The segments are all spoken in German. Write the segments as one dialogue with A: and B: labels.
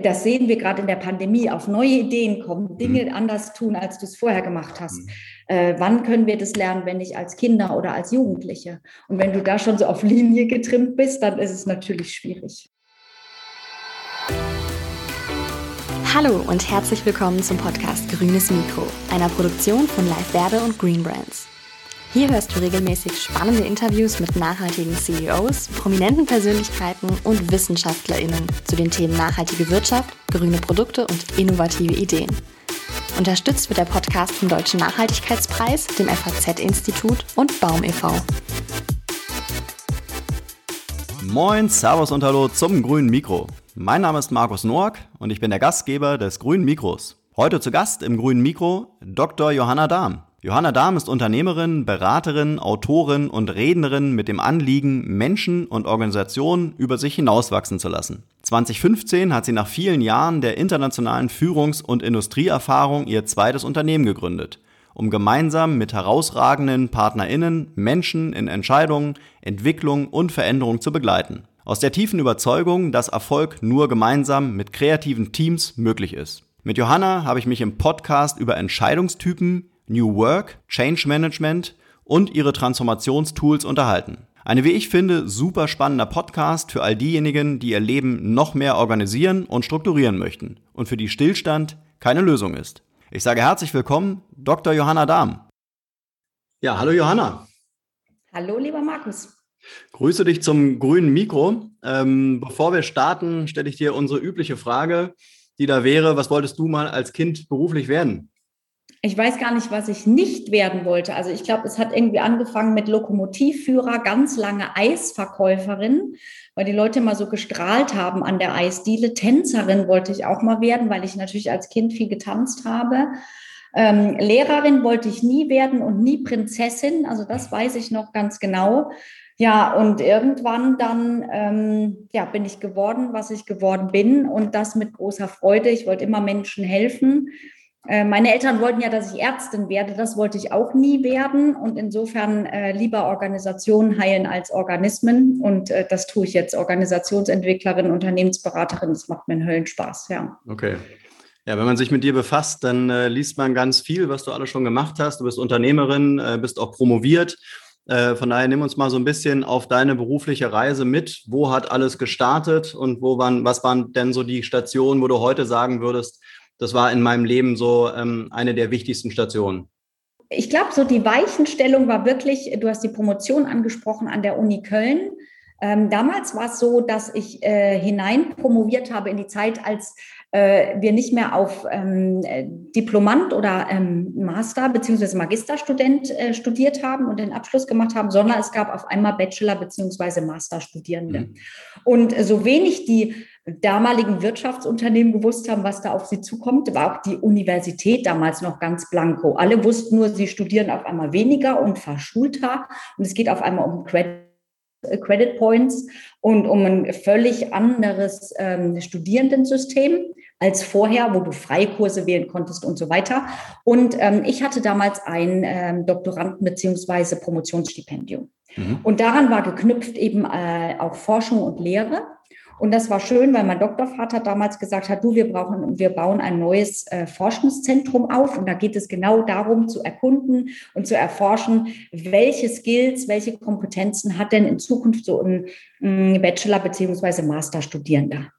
A: das sehen wir gerade in der Pandemie, auf neue Ideen kommen, Dinge mhm. anders tun, als du es vorher gemacht hast. Mhm. Äh, wann können wir das lernen, wenn nicht als Kinder oder als Jugendliche? Und wenn du da schon so auf Linie getrimmt bist, dann ist es natürlich schwierig.
B: Hallo und herzlich willkommen zum Podcast Grünes Mikro, einer Produktion von Live Werbe und Green Brands. Hier hörst du regelmäßig spannende Interviews mit nachhaltigen CEOs, prominenten Persönlichkeiten und WissenschaftlerInnen zu den Themen nachhaltige Wirtschaft, grüne Produkte und innovative Ideen. Unterstützt wird der Podcast vom Deutschen Nachhaltigkeitspreis, dem FAZ-Institut und Baum e.V.
C: Moin, Servus und Hallo zum Grünen Mikro. Mein Name ist Markus Noack und ich bin der Gastgeber des Grünen Mikros. Heute zu Gast im Grünen Mikro Dr. Johanna Dahm. Johanna Dahm ist Unternehmerin, Beraterin, Autorin und Rednerin mit dem Anliegen, Menschen und Organisationen über sich hinauswachsen zu lassen. 2015 hat sie nach vielen Jahren der internationalen Führungs- und Industrieerfahrung ihr zweites Unternehmen gegründet, um gemeinsam mit herausragenden PartnerInnen Menschen in Entscheidungen, Entwicklung und Veränderung zu begleiten. Aus der tiefen Überzeugung, dass Erfolg nur gemeinsam mit kreativen Teams möglich ist. Mit Johanna habe ich mich im Podcast über Entscheidungstypen, New Work, Change Management und ihre Transformationstools unterhalten. Eine, wie ich finde, super spannender Podcast für all diejenigen, die ihr Leben noch mehr organisieren und strukturieren möchten und für die Stillstand keine Lösung ist. Ich sage herzlich willkommen, Dr. Johanna Dahm. Ja, hallo Johanna.
A: Hallo, lieber Markus.
C: Grüße dich zum grünen Mikro. Ähm, bevor wir starten, stelle ich dir unsere übliche Frage, die da wäre, was wolltest du mal als Kind beruflich werden?
A: Ich weiß gar nicht, was ich nicht werden wollte. Also ich glaube, es hat irgendwie angefangen mit Lokomotivführer, ganz lange Eisverkäuferin, weil die Leute immer so gestrahlt haben an der Eisdiele. Tänzerin wollte ich auch mal werden, weil ich natürlich als Kind viel getanzt habe. Ähm, Lehrerin wollte ich nie werden und nie Prinzessin. Also das weiß ich noch ganz genau. Ja, und irgendwann dann ähm, ja, bin ich geworden, was ich geworden bin und das mit großer Freude. Ich wollte immer Menschen helfen meine Eltern wollten ja, dass ich Ärztin werde. Das wollte ich auch nie werden. Und insofern äh, lieber Organisationen heilen als Organismen. Und äh, das tue ich jetzt. Organisationsentwicklerin, Unternehmensberaterin. Das macht mir einen Höllenspaß, ja.
C: Okay. Ja, wenn man sich mit dir befasst, dann äh, liest man ganz viel, was du alles schon gemacht hast. Du bist Unternehmerin, äh, bist auch promoviert. Äh, von daher nimm uns mal so ein bisschen auf deine berufliche Reise mit. Wo hat alles gestartet und wo waren, was waren denn so die Stationen, wo du heute sagen würdest, das war in meinem Leben so ähm, eine der wichtigsten Stationen.
A: Ich glaube, so die Weichenstellung war wirklich, du hast die Promotion angesprochen an der Uni Köln. Ähm, damals war es so, dass ich äh, hinein promoviert habe in die Zeit, als äh, wir nicht mehr auf ähm, Diplomant oder ähm, Master beziehungsweise Magisterstudent äh, studiert haben und den Abschluss gemacht haben, sondern es gab auf einmal Bachelor beziehungsweise Masterstudierende. Mhm. Und so wenig die damaligen Wirtschaftsunternehmen gewusst haben, was da auf sie zukommt, war auch die Universität damals noch ganz blanko. Alle wussten nur, sie studieren auf einmal weniger und verschulter und es geht auf einmal um Credit. Äh, Credit Points und um ein völlig anderes ähm, Studierendensystem als vorher, wo du Freikurse wählen konntest und so weiter. Und ähm, ich hatte damals ein ähm, Doktoranden- bzw. Promotionsstipendium. Mhm. Und daran war geknüpft eben äh, auch Forschung und Lehre. Und das war schön, weil mein Doktorvater damals gesagt hat, du, wir brauchen, wir bauen ein neues äh, Forschungszentrum auf. Und da geht es genau darum, zu erkunden und zu erforschen, welche Skills, welche Kompetenzen hat denn in Zukunft so ein, ein Bachelor- beziehungsweise Masterstudierender.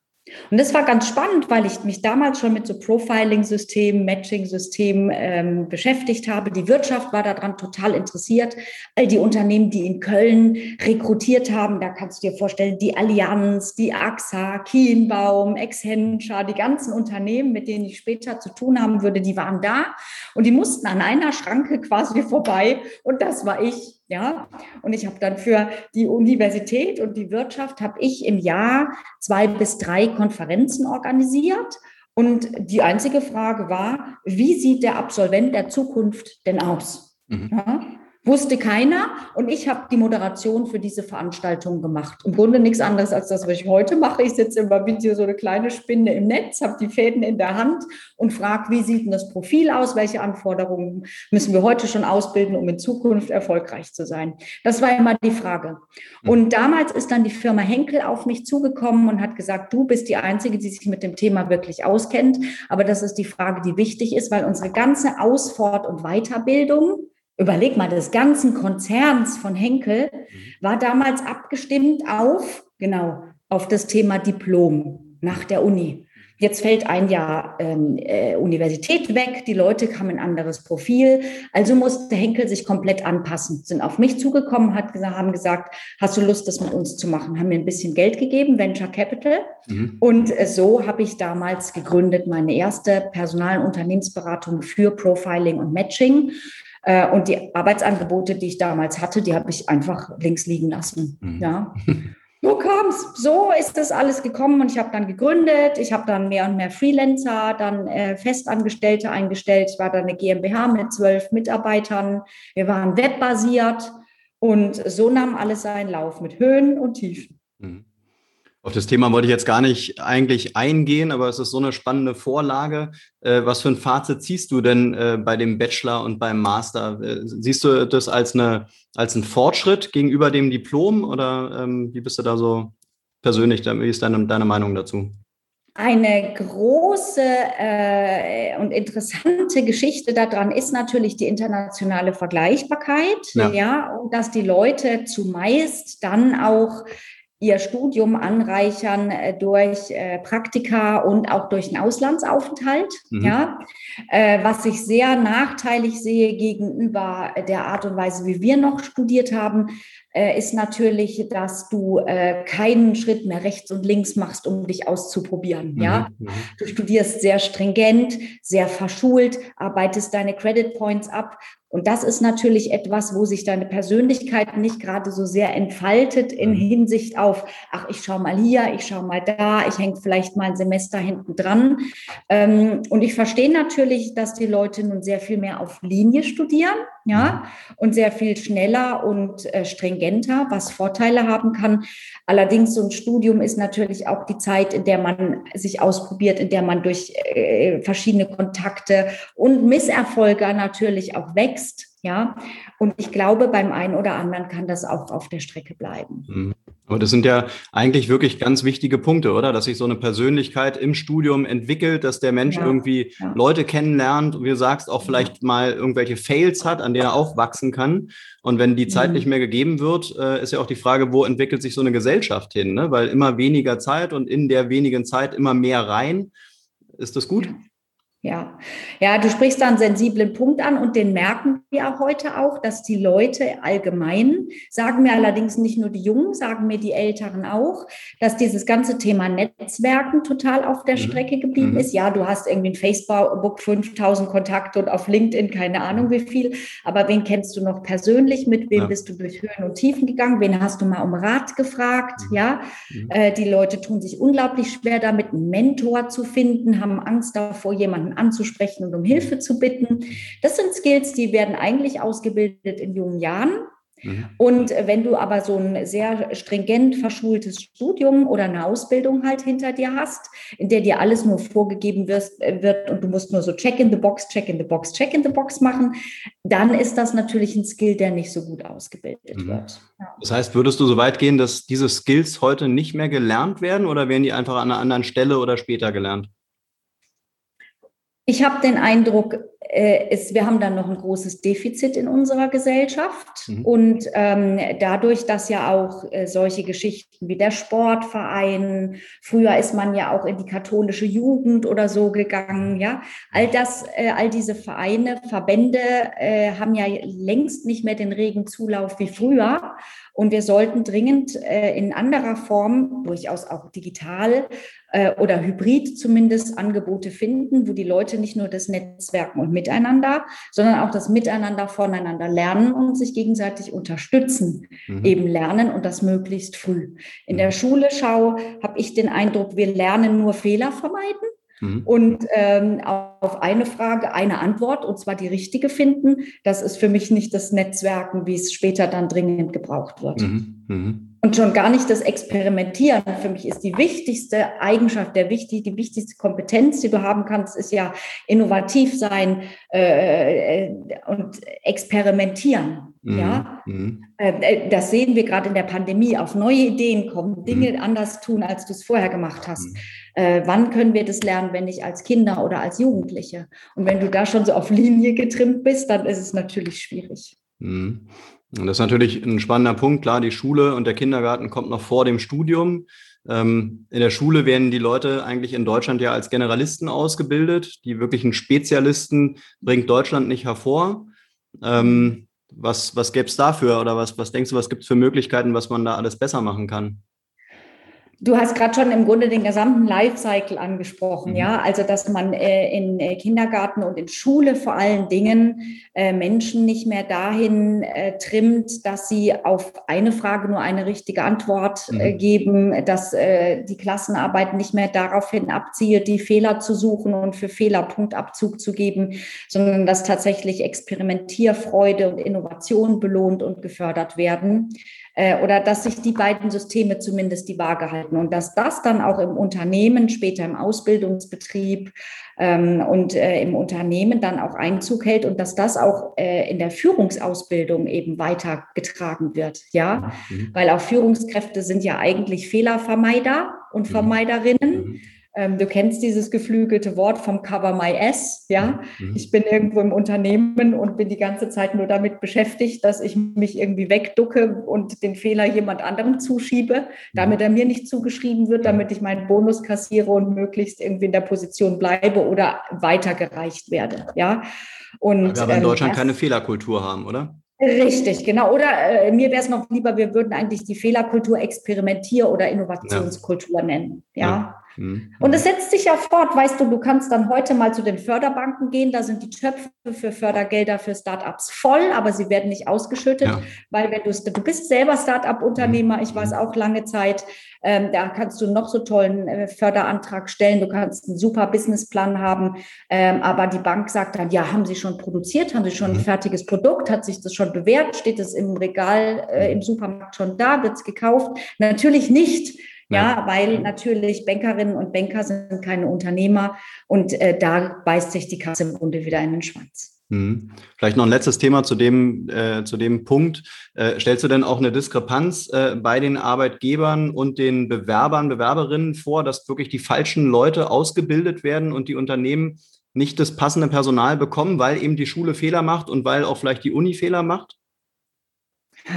A: Und das war ganz spannend, weil ich mich damals schon mit so Profiling-Systemen, Matching-Systemen ähm, beschäftigt habe. Die Wirtschaft war daran total interessiert. All die Unternehmen, die in Köln rekrutiert haben, da kannst du dir vorstellen, die Allianz, die AXA, Kienbaum, Accenture, die ganzen Unternehmen, mit denen ich später zu tun haben würde, die waren da und die mussten an einer Schranke quasi vorbei und das war ich. Ja, und ich habe dann für die Universität und die Wirtschaft habe ich im Jahr zwei bis drei Konferenzen organisiert. Und die einzige Frage war, wie sieht der Absolvent der Zukunft denn aus? Mhm. Ja? Wusste keiner und ich habe die Moderation für diese Veranstaltung gemacht. Im Grunde nichts anderes als das, was ich heute mache. Ich sitze immer wie so eine kleine Spinne im Netz, habe die Fäden in der Hand und frage, wie sieht denn das Profil aus? Welche Anforderungen müssen wir heute schon ausbilden, um in Zukunft erfolgreich zu sein? Das war immer die Frage. Mhm. Und damals ist dann die Firma Henkel auf mich zugekommen und hat gesagt, du bist die Einzige, die sich mit dem Thema wirklich auskennt. Aber das ist die Frage, die wichtig ist, weil unsere ganze Ausfort- und Weiterbildung überleg mal, des ganzen Konzerns von Henkel mhm. war damals abgestimmt auf, genau, auf das Thema Diplom nach der Uni. Jetzt fällt ein Jahr ähm, äh, Universität weg, die Leute haben ein anderes Profil, also musste Henkel sich komplett anpassen. Sind auf mich zugekommen, hat, haben gesagt, hast du Lust, das mit uns zu machen? Haben mir ein bisschen Geld gegeben, Venture Capital. Mhm. Und äh, so habe ich damals gegründet, meine erste Personal- und Unternehmensberatung für Profiling und Matching. Äh, und die Arbeitsangebote, die ich damals hatte, die habe ich einfach links liegen lassen. Mhm. Ja. So kam es, so ist das alles gekommen und ich habe dann gegründet. Ich habe dann mehr und mehr Freelancer, dann äh, Festangestellte eingestellt. Ich war dann eine GmbH mit zwölf Mitarbeitern. Wir waren webbasiert und so nahm alles seinen Lauf mit Höhen und Tiefen. Mhm.
C: Auf das Thema wollte ich jetzt gar nicht eigentlich eingehen, aber es ist so eine spannende Vorlage. Äh, was für ein Fazit ziehst du denn äh, bei dem Bachelor und beim Master? Äh, siehst du das als, eine, als einen Fortschritt gegenüber dem Diplom oder ähm, wie bist du da so persönlich? Wie ist deine, deine Meinung dazu?
A: Eine große äh, und interessante Geschichte daran ist natürlich die internationale Vergleichbarkeit, ja. ja, und dass die Leute zumeist dann auch ihr Studium anreichern äh, durch äh, Praktika und auch durch einen Auslandsaufenthalt, mhm. ja, äh, was ich sehr nachteilig sehe gegenüber der Art und Weise, wie wir noch studiert haben, ist natürlich, dass du äh, keinen Schritt mehr rechts und links machst, um dich auszuprobieren. Mhm. Ja, mhm. du studierst sehr stringent, sehr verschult, arbeitest deine Credit Points ab und das ist natürlich etwas, wo sich deine Persönlichkeit nicht gerade so sehr entfaltet in mhm. Hinsicht auf, ach, ich schaue mal hier, ich schaue mal da, ich hänge vielleicht mal ein Semester hinten dran. Ähm, und ich verstehe natürlich, dass die Leute nun sehr viel mehr auf Linie studieren, ja, mhm. und sehr viel schneller und äh, stringenter, was Vorteile haben kann. Allerdings so ein Studium ist natürlich auch die Zeit, in der man sich ausprobiert, in der man durch äh, verschiedene Kontakte und Misserfolge natürlich auch wächst wächst. Ja, und ich glaube, beim einen oder anderen kann das auch auf der Strecke bleiben.
C: Mhm. Aber das sind ja eigentlich wirklich ganz wichtige Punkte, oder? Dass sich so eine Persönlichkeit im Studium entwickelt, dass der Mensch ja, irgendwie ja. Leute kennenlernt und wie du sagst, auch vielleicht ja. mal irgendwelche Fails hat, an denen er aufwachsen kann. Und wenn die Zeit mhm. nicht mehr gegeben wird, äh, ist ja auch die Frage, wo entwickelt sich so eine Gesellschaft hin? Ne? Weil immer weniger Zeit und in der wenigen Zeit immer mehr rein. Ist das gut?
A: Ja, ja, du sprichst da einen sensiblen Punkt an und den merken wir heute auch, dass die Leute allgemein, sagen mir allerdings nicht nur die Jungen, sagen mir die Älteren auch, dass dieses ganze Thema Netzwerken total auf der mhm. Strecke geblieben mhm. ist. Ja, du hast irgendwie in Facebook 5000 Kontakte und auf LinkedIn keine Ahnung wie viel, aber wen kennst du noch persönlich? Mit wem ja. bist du durch Höhen und Tiefen gegangen? Wen hast du mal um Rat gefragt? Mhm. Ja, mhm. äh, die Leute tun sich unglaublich schwer damit, einen Mentor zu finden, haben Angst davor, jemanden jemanden anzusprechen und um Hilfe zu bitten. Das sind Skills, die werden eigentlich ausgebildet in jungen Jahren. Mhm. Und wenn du aber so ein sehr stringent verschultes Studium oder eine Ausbildung halt hinter dir hast, in der dir alles nur vorgegeben wirst, äh, wird und du musst nur so Check in the Box, Check in the Box, Check in the Box machen, dann ist das natürlich ein Skill, der nicht so gut ausgebildet mhm. wird.
C: Ja. Das heißt, würdest du so weit gehen, dass diese Skills heute nicht mehr gelernt werden oder werden die einfach an einer anderen Stelle oder später gelernt?
A: Ich habe den Eindruck, äh, es, wir haben dann noch ein großes Defizit in unserer Gesellschaft. Mhm. Und ähm, dadurch, dass ja auch äh, solche Geschichten wie der Sportverein, früher ist man ja auch in die katholische Jugend oder so gegangen, ja, all das, äh, all diese Vereine, Verbände äh, haben ja längst nicht mehr den regen Zulauf wie früher. Und wir sollten dringend äh, in anderer Form, durchaus auch digital äh, oder hybrid zumindest, Angebote finden, wo die Leute nicht nur das Netzwerken und Miteinander, sondern auch das Miteinander voneinander lernen und sich gegenseitig unterstützen, mhm. eben lernen und das möglichst früh. In der mhm. Schule schau, habe ich den Eindruck, wir lernen nur Fehler vermeiden Mhm. Und ähm, auf eine Frage eine Antwort, und zwar die richtige finden, das ist für mich nicht das Netzwerken, wie es später dann dringend gebraucht wird. Mhm. Mhm. Und schon gar nicht das Experimentieren. Für mich ist die wichtigste Eigenschaft, der wichtig, die wichtigste Kompetenz, die du haben kannst, ist ja innovativ sein äh, äh und experimentieren. Mhm. Ja, mhm. Äh, äh, das sehen wir gerade in der Pandemie. Auf neue Ideen kommen, Dinge mhm. anders tun, als du es vorher gemacht hast. Mhm. Äh, wann können wir das lernen, wenn nicht als Kinder oder als Jugendliche? Und wenn du da schon so auf Linie getrimmt bist, dann ist es natürlich schwierig.
C: Das ist natürlich ein spannender Punkt. Klar, die Schule und der Kindergarten kommt noch vor dem Studium. Ähm, in der Schule werden die Leute eigentlich in Deutschland ja als Generalisten ausgebildet. Die wirklichen Spezialisten bringt Deutschland nicht hervor. Ähm, was was gäbe es dafür oder was, was denkst du, was gibt es für Möglichkeiten, was man da alles besser machen kann?
A: Du hast gerade schon im Grunde den gesamten Lifecycle angesprochen, mhm. ja, also dass man äh, in äh, Kindergarten und in Schule vor allen Dingen äh, Menschen nicht mehr dahin äh, trimmt, dass sie auf eine Frage nur eine richtige Antwort äh, mhm. geben, dass äh, die Klassenarbeit nicht mehr daraufhin abzielt, die Fehler zu suchen und für Fehler Punktabzug zu geben, sondern dass tatsächlich Experimentierfreude und Innovation belohnt und gefördert werden äh, oder dass sich die beiden Systeme zumindest die Waage halten und dass das dann auch im Unternehmen, später im Ausbildungsbetrieb ähm, und äh, im Unternehmen dann auch Einzug hält und dass das auch äh, in der Führungsausbildung eben weitergetragen wird. Ja, mhm. weil auch Führungskräfte sind ja eigentlich Fehlervermeider und mhm. Vermeiderinnen. Mhm. Ähm, du kennst dieses geflügelte Wort vom Cover My S, ja. Mhm. Ich bin irgendwo im Unternehmen und bin die ganze Zeit nur damit beschäftigt, dass ich mich irgendwie wegducke und den Fehler jemand anderem zuschiebe, damit er mir nicht zugeschrieben wird, damit ich meinen Bonus kassiere und möglichst irgendwie in der Position bleibe oder weitergereicht werde, ja.
C: Und, wir aber in ähm, Deutschland keine Fehlerkultur haben, oder?
A: Richtig, genau. Oder äh, mir wäre es noch lieber, wir würden eigentlich die Fehlerkultur Experimentier- oder Innovationskultur ja. nennen. Ja. ja. Mhm. Und es setzt sich ja fort, weißt du, du kannst dann heute mal zu den Förderbanken gehen, da sind die Töpfe für Fördergelder für Startups voll, aber sie werden nicht ausgeschüttet, ja. weil wenn du, du bist selber Startup-Unternehmer, mhm. ich war es auch lange Zeit, ähm, da kannst du noch so tollen äh, Förderantrag stellen, du kannst einen super Businessplan haben, ähm, aber die Bank sagt dann, ja, haben Sie schon produziert, haben Sie schon ein mhm. fertiges Produkt, hat sich das schon bewährt, steht es im Regal, äh, im Supermarkt schon da, wird es gekauft? Natürlich nicht. Ja, weil natürlich Bankerinnen und Banker sind keine Unternehmer und äh, da beißt sich die Kasse im Grunde wieder in den Schwanz.
C: Mhm. Vielleicht noch ein letztes Thema zu dem, äh, zu dem Punkt. Äh, stellst du denn auch eine Diskrepanz äh, bei den Arbeitgebern und den Bewerbern, Bewerberinnen vor, dass wirklich die falschen Leute ausgebildet werden und die Unternehmen nicht das passende Personal bekommen, weil eben die Schule Fehler macht und weil auch vielleicht die Uni Fehler macht?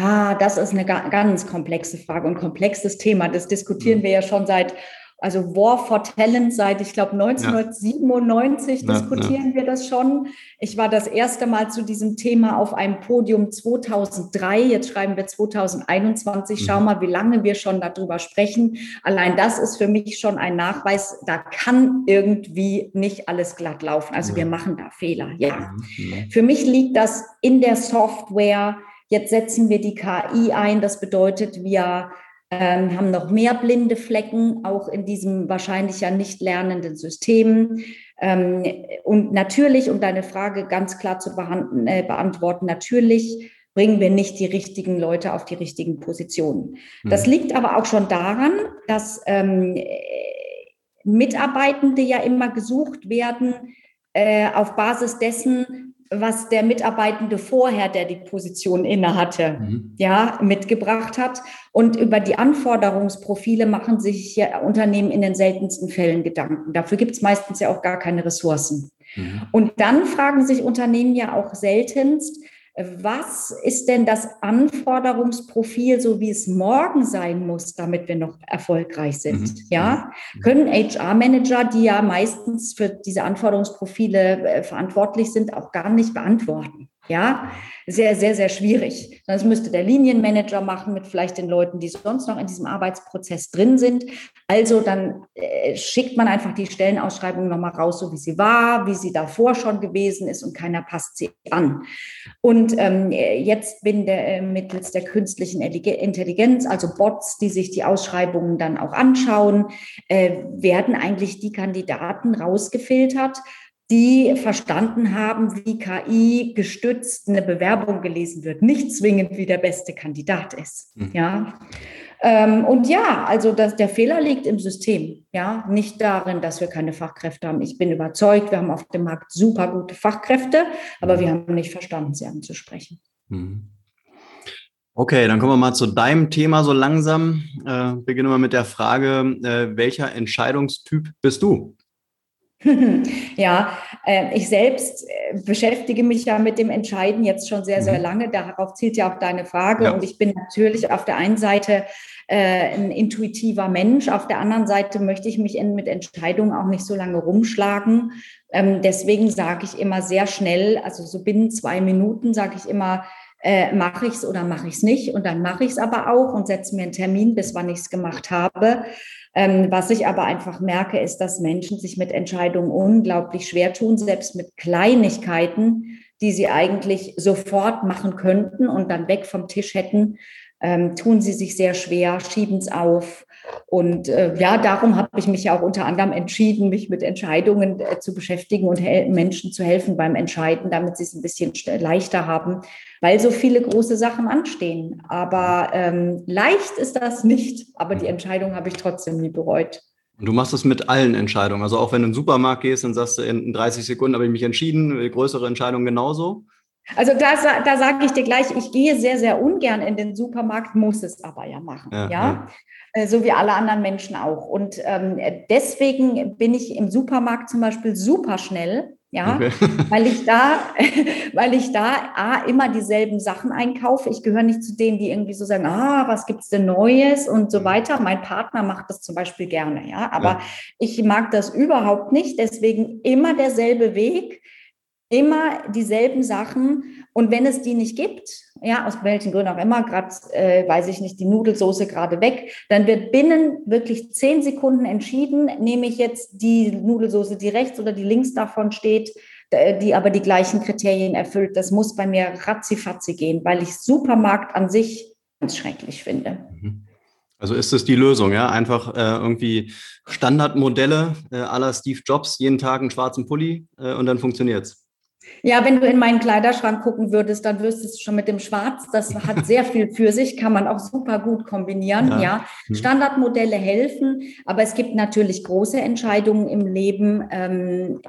A: Ah, das ist eine ganz komplexe Frage und komplexes Thema. Das diskutieren mhm. wir ja schon seit, also War for Talent seit, ich glaube, 1997 ja. diskutieren ja, wir das schon. Ich war das erste Mal zu diesem Thema auf einem Podium 2003. Jetzt schreiben wir 2021. Schau mhm. mal, wie lange wir schon darüber sprechen. Allein das ist für mich schon ein Nachweis. Da kann irgendwie nicht alles glatt laufen. Also wir machen da Fehler. Ja. Mhm. Für mich liegt das in der Software Jetzt setzen wir die KI ein. Das bedeutet, wir ähm, haben noch mehr blinde Flecken, auch in diesem wahrscheinlich ja nicht lernenden System. Ähm, und natürlich, um deine Frage ganz klar zu äh, beantworten, natürlich bringen wir nicht die richtigen Leute auf die richtigen Positionen. Das hm. liegt aber auch schon daran, dass ähm, Mitarbeitende ja immer gesucht werden äh, auf Basis dessen, was der Mitarbeitende vorher, der die Position innehatte, mhm. ja, mitgebracht hat. Und über die Anforderungsprofile machen sich ja Unternehmen in den seltensten Fällen Gedanken. Dafür gibt es meistens ja auch gar keine Ressourcen. Mhm. Und dann fragen sich Unternehmen ja auch seltenst, was ist denn das Anforderungsprofil, so wie es morgen sein muss, damit wir noch erfolgreich sind? Mhm. Ja, mhm. können HR-Manager, die ja meistens für diese Anforderungsprofile äh, verantwortlich sind, auch gar nicht beantworten. Ja, sehr, sehr, sehr schwierig. Das müsste der Linienmanager machen mit vielleicht den Leuten, die sonst noch in diesem Arbeitsprozess drin sind. Also dann äh, schickt man einfach die Stellenausschreibung nochmal raus, so wie sie war, wie sie davor schon gewesen ist und keiner passt sie an. Und ähm, jetzt bin der, äh, mittels der künstlichen Intelligenz, also Bots, die sich die Ausschreibungen dann auch anschauen, äh, werden eigentlich die Kandidaten rausgefiltert, die verstanden haben, wie KI gestützt eine Bewerbung gelesen wird, nicht zwingend wie der beste Kandidat ist. Mhm. Ja. Ähm, und ja, also das, der Fehler liegt im System, ja, nicht darin, dass wir keine Fachkräfte haben. Ich bin überzeugt, wir haben auf dem Markt super gute Fachkräfte, aber wir haben nicht verstanden, sie anzusprechen. Mhm.
C: Okay, dann kommen wir mal zu deinem Thema so langsam. Äh, beginnen wir mit der Frage, äh, welcher Entscheidungstyp bist du?
A: Ja, äh, ich selbst äh, beschäftige mich ja mit dem Entscheiden jetzt schon sehr, sehr mhm. lange. Darauf zielt ja auch deine Frage. Ja. Und ich bin natürlich auf der einen Seite äh, ein intuitiver Mensch, auf der anderen Seite möchte ich mich mit Entscheidungen auch nicht so lange rumschlagen. Ähm, deswegen sage ich immer sehr schnell, also so binnen zwei Minuten sage ich immer, äh, mache ich es oder mache ich es nicht. Und dann mache ich es aber auch und setze mir einen Termin, bis wann ich es gemacht habe. Ähm, was ich aber einfach merke, ist, dass Menschen sich mit Entscheidungen unglaublich schwer tun, selbst mit Kleinigkeiten, die sie eigentlich sofort machen könnten und dann weg vom Tisch hätten, ähm, tun sie sich sehr schwer, schieben es auf. Und äh, ja, darum habe ich mich ja auch unter anderem entschieden, mich mit Entscheidungen äh, zu beschäftigen und Menschen zu helfen beim Entscheiden, damit sie es ein bisschen leichter haben, weil so viele große Sachen anstehen. Aber ähm, leicht ist das nicht. Aber die Entscheidung habe ich trotzdem nie bereut.
C: Und du machst das mit allen Entscheidungen. Also auch wenn du in den Supermarkt gehst, dann sagst du, in 30 Sekunden habe ich mich entschieden, größere Entscheidungen genauso.
A: Also da, da sage ich dir gleich, ich gehe sehr, sehr ungern in den Supermarkt, muss es aber ja machen. Ja, ja? ja. Äh, so wie alle anderen Menschen auch. Und ähm, deswegen bin ich im Supermarkt zum Beispiel super schnell, ja, okay. weil ich da, weil ich da A, immer dieselben Sachen einkaufe. Ich gehöre nicht zu denen, die irgendwie so sagen, ah, was gibt's denn Neues und so mhm. weiter. Mein Partner macht das zum Beispiel gerne, ja, aber ja. ich mag das überhaupt nicht. Deswegen immer derselbe Weg, immer dieselben Sachen. Und wenn es die nicht gibt, ja, aus welchen Gründen auch immer, gerade, äh, weiß ich nicht, die Nudelsoße gerade weg, dann wird binnen wirklich zehn Sekunden entschieden, nehme ich jetzt die Nudelsoße, die rechts oder die links davon steht, die aber die gleichen Kriterien erfüllt. Das muss bei mir ratzifatzi gehen, weil ich Supermarkt an sich ganz schrecklich finde.
C: Mhm. Also ist das die Lösung, ja? Einfach äh, irgendwie Standardmodelle äh, aller Steve Jobs, jeden Tag einen schwarzen Pulli äh, und dann funktioniert's.
A: Ja, wenn du in meinen Kleiderschrank gucken würdest, dann wüsstest du schon mit dem Schwarz. Das hat sehr viel für sich, kann man auch super gut kombinieren. Ja. ja. Hm. Standardmodelle helfen, aber es gibt natürlich große Entscheidungen im Leben, ähm,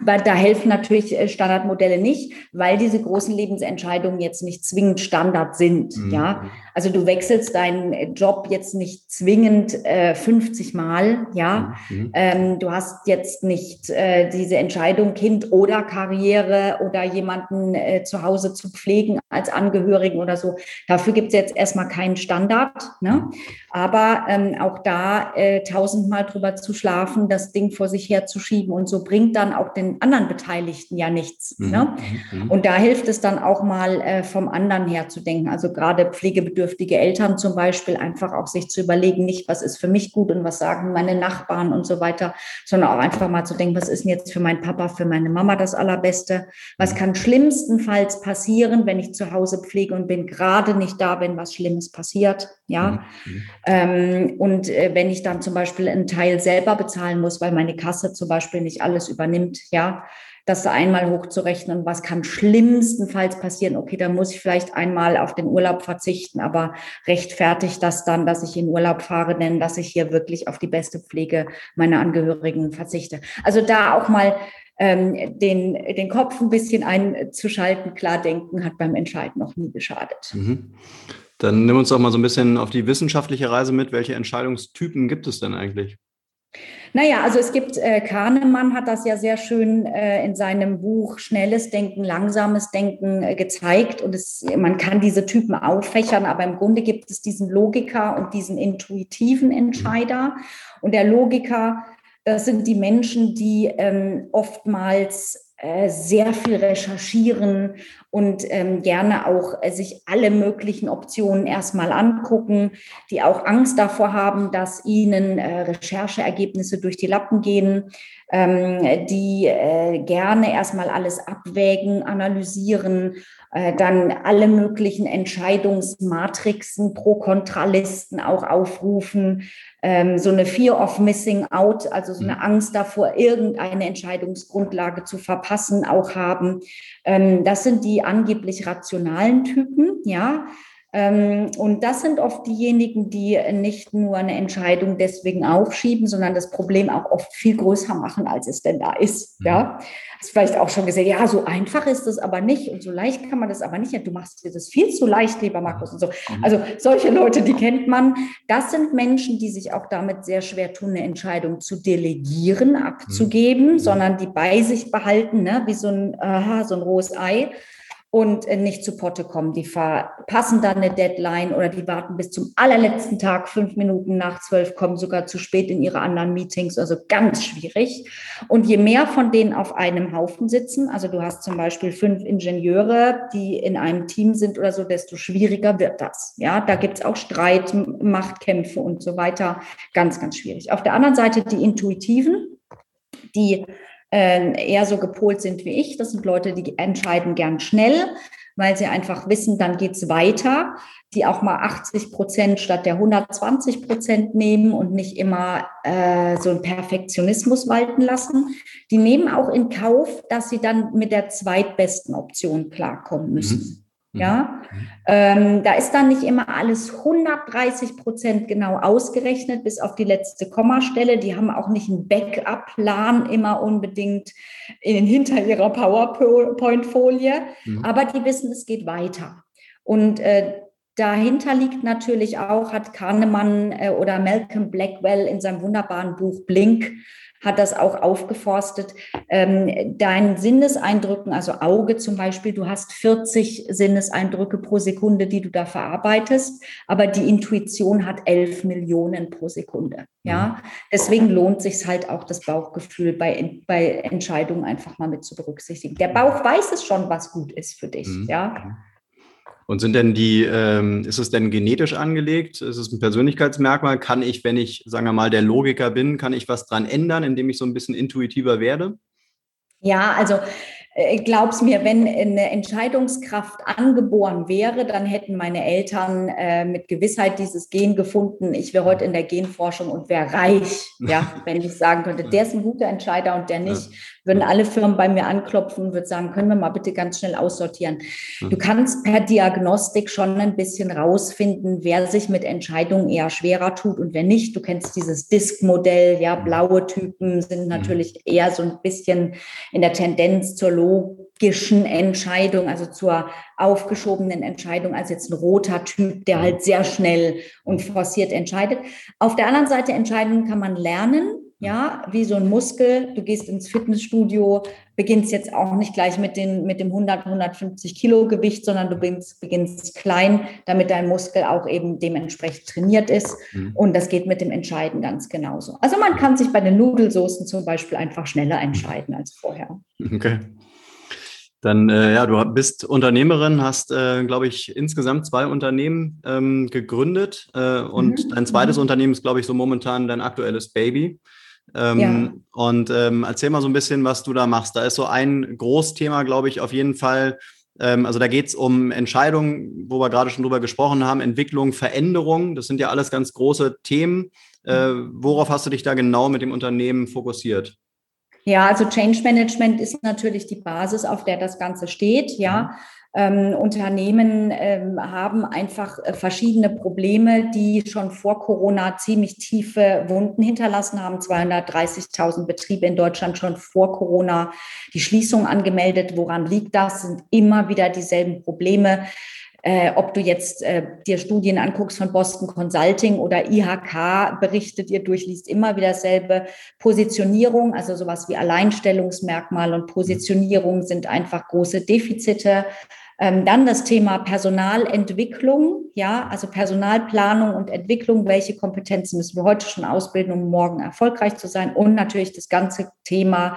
A: weil da helfen natürlich äh, Standardmodelle nicht, weil diese großen Lebensentscheidungen jetzt nicht zwingend Standard sind. Mhm. Ja, also du wechselst deinen Job jetzt nicht zwingend äh, 50 Mal. Ja, mhm. ähm, du hast jetzt nicht äh, diese Entscheidung Kind oder Karriere oder jemanden äh, zu Hause zu pflegen als Angehörigen oder so. Dafür gibt es jetzt erstmal keinen Standard. Ne? Mhm. Aber ähm, auch da äh, tausendmal drüber zu schlafen, das Ding vor sich herzuschieben und so bringt dann auch den anderen Beteiligten ja nichts. Mhm. Ne? Mhm. mhm. Und da hilft es dann auch mal äh, vom anderen her zu denken. Also gerade pflegebedürftige Eltern zum Beispiel einfach auch sich zu überlegen, nicht was ist für mich gut und was sagen meine Nachbarn und so weiter, sondern auch einfach mal zu denken, was ist denn jetzt für meinen Papa, für meine Mama das Allerbeste? Was kann schlimmstenfalls passieren, wenn ich zu Hause pflege und bin gerade nicht da, wenn was Schlimmes passiert? Ja. Mhm. Ähm, und äh, wenn ich dann zum Beispiel einen Teil selber bezahlen muss, weil meine Kasse zum Beispiel nicht alles übernimmt, ja, das einmal hochzurechnen, was kann schlimmstenfalls passieren. Okay, dann muss ich vielleicht einmal auf den Urlaub verzichten, aber rechtfertigt das dann, dass ich in Urlaub fahre, denn dass ich hier wirklich auf die beste Pflege meiner Angehörigen verzichte. Also da auch mal ähm, den, den Kopf ein bisschen einzuschalten, klar denken, hat beim Entscheiden noch nie geschadet. Mhm.
C: Dann nimm uns doch mal so ein bisschen auf die wissenschaftliche Reise mit. Welche Entscheidungstypen gibt es denn eigentlich?
A: Naja, also es gibt, äh, Kahnemann hat das ja sehr schön äh, in seinem Buch Schnelles Denken, Langsames Denken äh, gezeigt. Und es, man kann diese Typen auffächern, aber im Grunde gibt es diesen Logiker und diesen intuitiven Entscheider. Und der Logiker, das sind die Menschen, die ähm, oftmals sehr viel recherchieren und ähm, gerne auch äh, sich alle möglichen Optionen erstmal angucken, die auch Angst davor haben, dass ihnen äh, Rechercheergebnisse durch die Lappen gehen, ähm, die äh, gerne erstmal alles abwägen, analysieren äh, dann alle möglichen Entscheidungsmatrixen, Pro-Kontralisten auch aufrufen, ähm, so eine Fear of Missing Out, also so eine mhm. Angst davor, irgendeine Entscheidungsgrundlage zu verpassen, auch haben. Ähm, das sind die angeblich rationalen Typen, ja. Ähm, und das sind oft diejenigen, die nicht nur eine Entscheidung deswegen aufschieben, sondern das Problem auch oft viel größer machen, als es denn da ist. Mhm. Ja, hast vielleicht auch schon gesehen, ja, so einfach ist es aber nicht und so leicht kann man das aber nicht. Ja, du machst dir das viel zu leicht, lieber Markus und so. Mhm. Also solche Leute, die kennt man. Das sind Menschen, die sich auch damit sehr schwer tun, eine Entscheidung zu delegieren, abzugeben, mhm. sondern die bei sich behalten, ne, wie so ein, aha, so ein rohes Ei und äh, nicht zu Potte kommen. Die verpassen dann eine Deadline oder die warten bis zum allerletzten Tag, fünf Minuten nach zwölf, kommen sogar zu spät in ihre anderen Meetings. Also ganz schwierig. Und je mehr von denen auf einem Haufen sitzen, also du hast zum Beispiel fünf Ingenieure, die in einem Team sind oder so, desto schwieriger wird das. Ja, da gibt es auch Streit, Machtkämpfe und so weiter. Ganz, ganz schwierig. Auf der anderen Seite die Intuitiven, die äh, eher so gepolt sind wie ich. Das sind Leute, die entscheiden gern schnell, weil sie einfach wissen, dann geht's weiter, die auch mal 80 Prozent statt der 120 Prozent nehmen und nicht immer äh, so einen Perfektionismus walten lassen. Die nehmen auch in Kauf, dass sie dann mit der zweitbesten Option klarkommen müssen. Mhm. Ja, mhm. ähm, da ist dann nicht immer alles 130 Prozent genau ausgerechnet, bis auf die letzte Kommastelle. Die haben auch nicht einen Backup-Plan immer unbedingt in, hinter ihrer PowerPoint-Folie, mhm. aber die wissen, es geht weiter. Und äh, dahinter liegt natürlich auch, hat Kahnemann äh, oder Malcolm Blackwell in seinem wunderbaren Buch Blink hat das auch aufgeforstet. Ähm, dein Sinneseindrücken, also Auge zum Beispiel, du hast 40 Sinneseindrücke pro Sekunde, die du da verarbeitest, aber die Intuition hat 11 Millionen pro Sekunde. Ja, mhm. deswegen lohnt sich halt auch das Bauchgefühl bei, bei Entscheidungen einfach mal mit zu berücksichtigen. Der Bauch weiß es schon, was gut ist für dich. Mhm. Ja.
C: Und sind denn die, ähm, ist es denn genetisch angelegt? Ist es ein Persönlichkeitsmerkmal? Kann ich, wenn ich, sagen wir mal, der Logiker bin, kann ich was dran ändern, indem ich so ein bisschen intuitiver werde?
A: Ja, also äh, glaub's mir, wenn eine Entscheidungskraft angeboren wäre, dann hätten meine Eltern äh, mit Gewissheit dieses Gen gefunden. Ich wäre heute in der Genforschung und wäre reich, ja, wenn ich sagen könnte, der ist ein guter Entscheider und der nicht. Würden alle Firmen bei mir anklopfen und würden sagen, können wir mal bitte ganz schnell aussortieren. Du kannst per Diagnostik schon ein bisschen rausfinden, wer sich mit Entscheidungen eher schwerer tut und wer nicht. Du kennst dieses Disk-Modell, ja, blaue Typen sind natürlich eher so ein bisschen in der Tendenz zur logischen Entscheidung, also zur aufgeschobenen Entscheidung als jetzt ein roter Typ, der halt sehr schnell und forciert entscheidet. Auf der anderen Seite Entscheidungen kann man lernen. Ja, wie so ein Muskel. Du gehst ins Fitnessstudio, beginnst jetzt auch nicht gleich mit, den, mit dem 100, 150 Kilo Gewicht, sondern du beginnst, beginnst klein, damit dein Muskel auch eben dementsprechend trainiert ist. Mhm. Und das geht mit dem Entscheiden ganz genauso. Also man kann sich bei den Nudelsoßen zum Beispiel einfach schneller entscheiden als vorher.
C: Okay. Dann, äh, ja, du bist Unternehmerin, hast, äh, glaube ich, insgesamt zwei Unternehmen ähm, gegründet äh, und mhm. dein zweites mhm. Unternehmen ist, glaube ich, so momentan dein aktuelles Baby. Ähm, ja. Und ähm, erzähl mal so ein bisschen, was du da machst. Da ist so ein Großthema, glaube ich, auf jeden Fall. Ähm, also da geht es um Entscheidungen, wo wir gerade schon drüber gesprochen haben, Entwicklung, Veränderung. Das sind ja alles ganz große Themen. Äh, worauf hast du dich da genau mit dem Unternehmen fokussiert?
A: Ja, also Change Management ist natürlich die Basis, auf der das Ganze steht. Ja, mhm. Ähm, Unternehmen ähm, haben einfach äh, verschiedene Probleme, die schon vor Corona ziemlich tiefe Wunden hinterlassen haben. 230.000 Betriebe in Deutschland schon vor Corona die Schließung angemeldet. Woran liegt das? Sind immer wieder dieselben Probleme äh, ob du jetzt äh, dir Studien anguckst von Boston Consulting oder IHK berichtet, ihr durchliest immer wieder dasselbe. Positionierung, also sowas wie Alleinstellungsmerkmal und Positionierung sind einfach große Defizite. Ähm, dann das Thema Personalentwicklung, ja, also Personalplanung und Entwicklung. Welche Kompetenzen müssen wir heute schon ausbilden, um morgen erfolgreich zu sein? Und natürlich das ganze Thema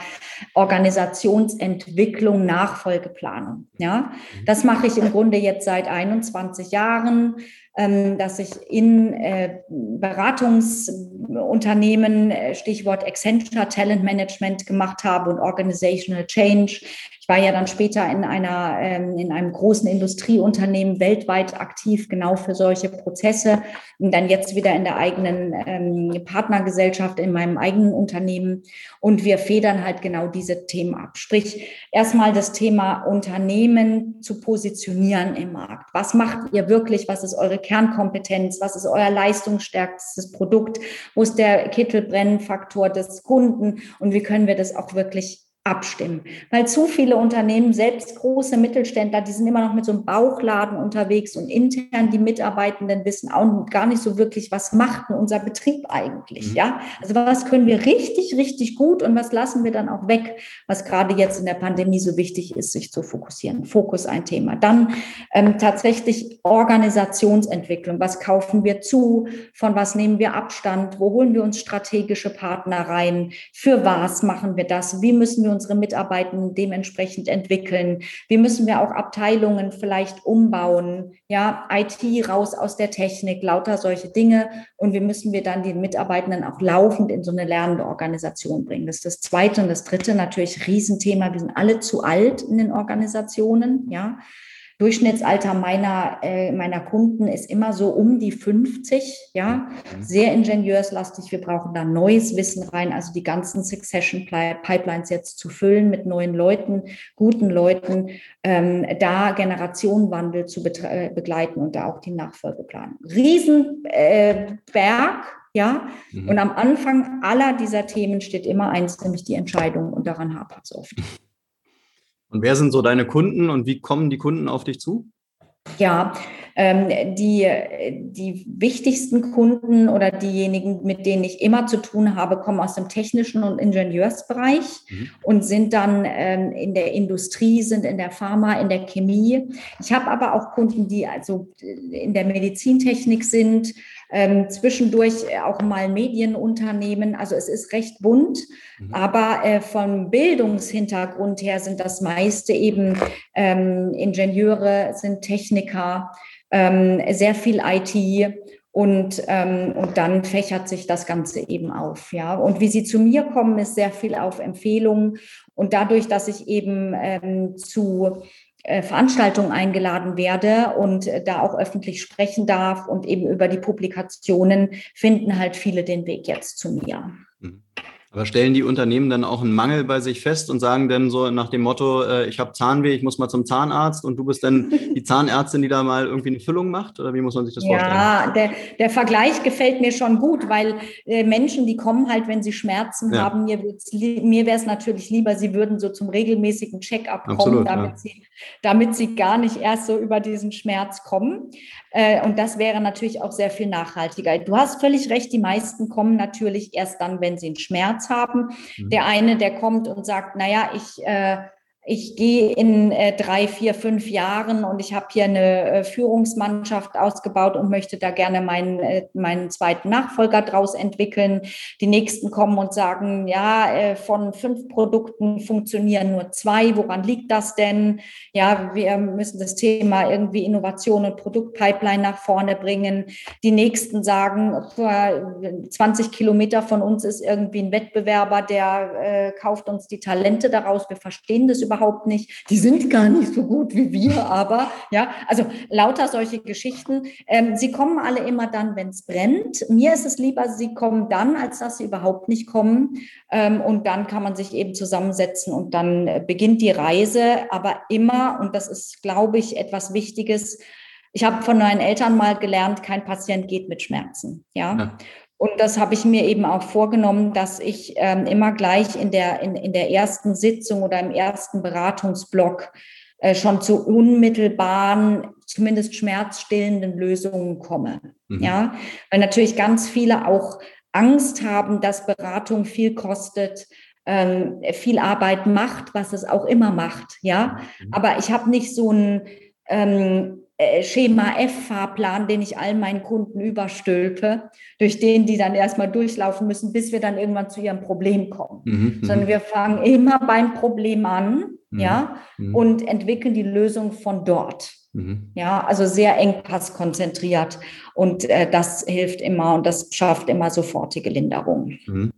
A: Organisationsentwicklung, Nachfolgeplanung. Ja, das mache ich im Grunde jetzt seit 21 Jahren dass ich in äh, Beratungsunternehmen, äh, Stichwort Accenture Talent Management gemacht habe und Organizational Change. Ich war ja dann später in einer, ähm, in einem großen Industrieunternehmen weltweit aktiv, genau für solche Prozesse. Und dann jetzt wieder in der eigenen ähm, Partnergesellschaft, in meinem eigenen Unternehmen. Und wir federn halt genau diese Themen ab. Sprich, erstmal das Thema Unternehmen zu positionieren im Markt. Was macht ihr wirklich? Was ist eure Kernkompetenz? Was ist euer leistungsstärkstes Produkt? Wo ist der Kittelbrennfaktor des Kunden? Und wie können wir das auch wirklich abstimmen. Weil zu viele Unternehmen, selbst große Mittelständler, die sind immer noch mit so einem Bauchladen unterwegs und intern die Mitarbeitenden wissen auch gar nicht so wirklich, was macht denn unser Betrieb eigentlich, mhm. ja? Also was können wir richtig, richtig gut und was lassen wir dann auch weg, was gerade jetzt in der Pandemie so wichtig ist, sich zu fokussieren. Fokus ein Thema. Dann ähm, tatsächlich Organisationsentwicklung. Was kaufen wir zu? Von was nehmen wir Abstand? Wo holen wir uns strategische Partner rein? Für was machen wir das? Wie müssen wir uns unsere Mitarbeitenden dementsprechend entwickeln? Wie müssen wir auch Abteilungen vielleicht umbauen? Ja, IT raus aus der Technik, lauter solche Dinge. Und wie müssen wir dann den Mitarbeitenden auch laufend in so eine lernende Organisation bringen? Das ist das Zweite. Und das Dritte natürlich Riesenthema. Wir sind alle zu alt in den Organisationen. Ja, Durchschnittsalter meiner, äh, meiner Kunden ist immer so um die 50, ja, mhm. sehr ingenieurslastig. Wir brauchen da neues Wissen rein, also die ganzen Succession Pipelines jetzt zu füllen mit neuen Leuten, guten Leuten, ähm, da Generationenwandel zu äh, begleiten und da auch die Nachfolge planen. Riesenberg, äh, ja. Mhm. Und am Anfang aller dieser Themen steht immer eins, nämlich die Entscheidung und daran hapert es oft.
C: Und wer sind so deine Kunden und wie kommen die Kunden auf dich zu?
A: Ja, ähm, die, die wichtigsten Kunden oder diejenigen, mit denen ich immer zu tun habe, kommen aus dem technischen und Ingenieursbereich mhm. und sind dann ähm, in der Industrie, sind in der Pharma, in der Chemie. Ich habe aber auch Kunden, die also in der Medizintechnik sind, ähm, zwischendurch auch mal Medienunternehmen. Also es ist recht bunt, mhm. aber äh, vom Bildungshintergrund her sind das meiste eben ähm, Ingenieure, sind Techniker, ähm, sehr viel IT. Und, ähm, und dann fächert sich das Ganze eben auf. Ja. Und wie sie zu mir kommen, ist sehr viel auf Empfehlungen. Und dadurch, dass ich eben ähm, zu äh, Veranstaltungen eingeladen werde und äh, da auch öffentlich sprechen darf und eben über die Publikationen finden halt viele den Weg jetzt zu mir.
C: Mhm. Aber stellen die Unternehmen dann auch einen Mangel bei sich fest und sagen dann so nach dem Motto, äh, ich habe Zahnweh, ich muss mal zum Zahnarzt und du bist dann die Zahnärztin, die da mal irgendwie eine Füllung macht? Oder wie muss man sich das
A: ja,
C: vorstellen?
A: Ja, der, der Vergleich gefällt mir schon gut, weil äh, Menschen, die kommen halt, wenn sie Schmerzen ja. haben, mir, mir wäre es natürlich lieber, sie würden so zum regelmäßigen Check-up kommen, Absolut, damit, ja. sie, damit sie gar nicht erst so über diesen Schmerz kommen. Äh, und das wäre natürlich auch sehr viel nachhaltiger. Du hast völlig recht, die meisten kommen natürlich erst dann, wenn sie einen Schmerz haben. Mhm. Der eine, der kommt und sagt, naja, ich äh, ich gehe in äh, drei, vier, fünf Jahren und ich habe hier eine äh, Führungsmannschaft ausgebaut und möchte da gerne meinen, äh, meinen zweiten Nachfolger draus entwickeln. Die nächsten kommen und sagen, ja, von fünf Produkten funktionieren nur zwei. Woran liegt das denn? Ja, wir müssen das Thema irgendwie Innovation und Produktpipeline nach vorne bringen. Die nächsten sagen, 20 Kilometer von uns ist irgendwie ein Wettbewerber, der kauft uns die Talente daraus. Wir verstehen das überhaupt überhaupt nicht, die sind gar nicht so gut wie wir, aber ja, also lauter solche Geschichten. Ähm, sie kommen alle immer dann, wenn es brennt. Mir ist es lieber, sie kommen dann, als dass sie überhaupt nicht kommen. Ähm, und dann kann man sich eben zusammensetzen und dann äh, beginnt die Reise, aber immer, und das ist, glaube ich, etwas Wichtiges, ich habe von meinen Eltern mal gelernt, kein Patient geht mit Schmerzen. Ja. ja. Und das habe ich mir eben auch vorgenommen, dass ich ähm, immer gleich in der, in, in der ersten Sitzung oder im ersten Beratungsblock äh, schon zu unmittelbaren, zumindest schmerzstillenden Lösungen komme. Mhm. Ja, weil natürlich ganz viele auch Angst haben, dass Beratung viel kostet, ähm, viel Arbeit macht, was es auch immer macht. Ja, mhm. aber ich habe nicht so ein ähm, äh, Schema F-Fahrplan, den ich allen meinen Kunden überstülpe, durch den die dann erstmal durchlaufen müssen, bis wir dann irgendwann zu ihrem Problem kommen. Mhm, mhm. Sondern wir fangen immer beim Problem an, mhm, ja, mhm. und entwickeln die Lösung von dort. Mhm. Ja, also sehr engpasskonzentriert. Und äh, das hilft immer und das schafft immer sofortige Linderung. Mhm.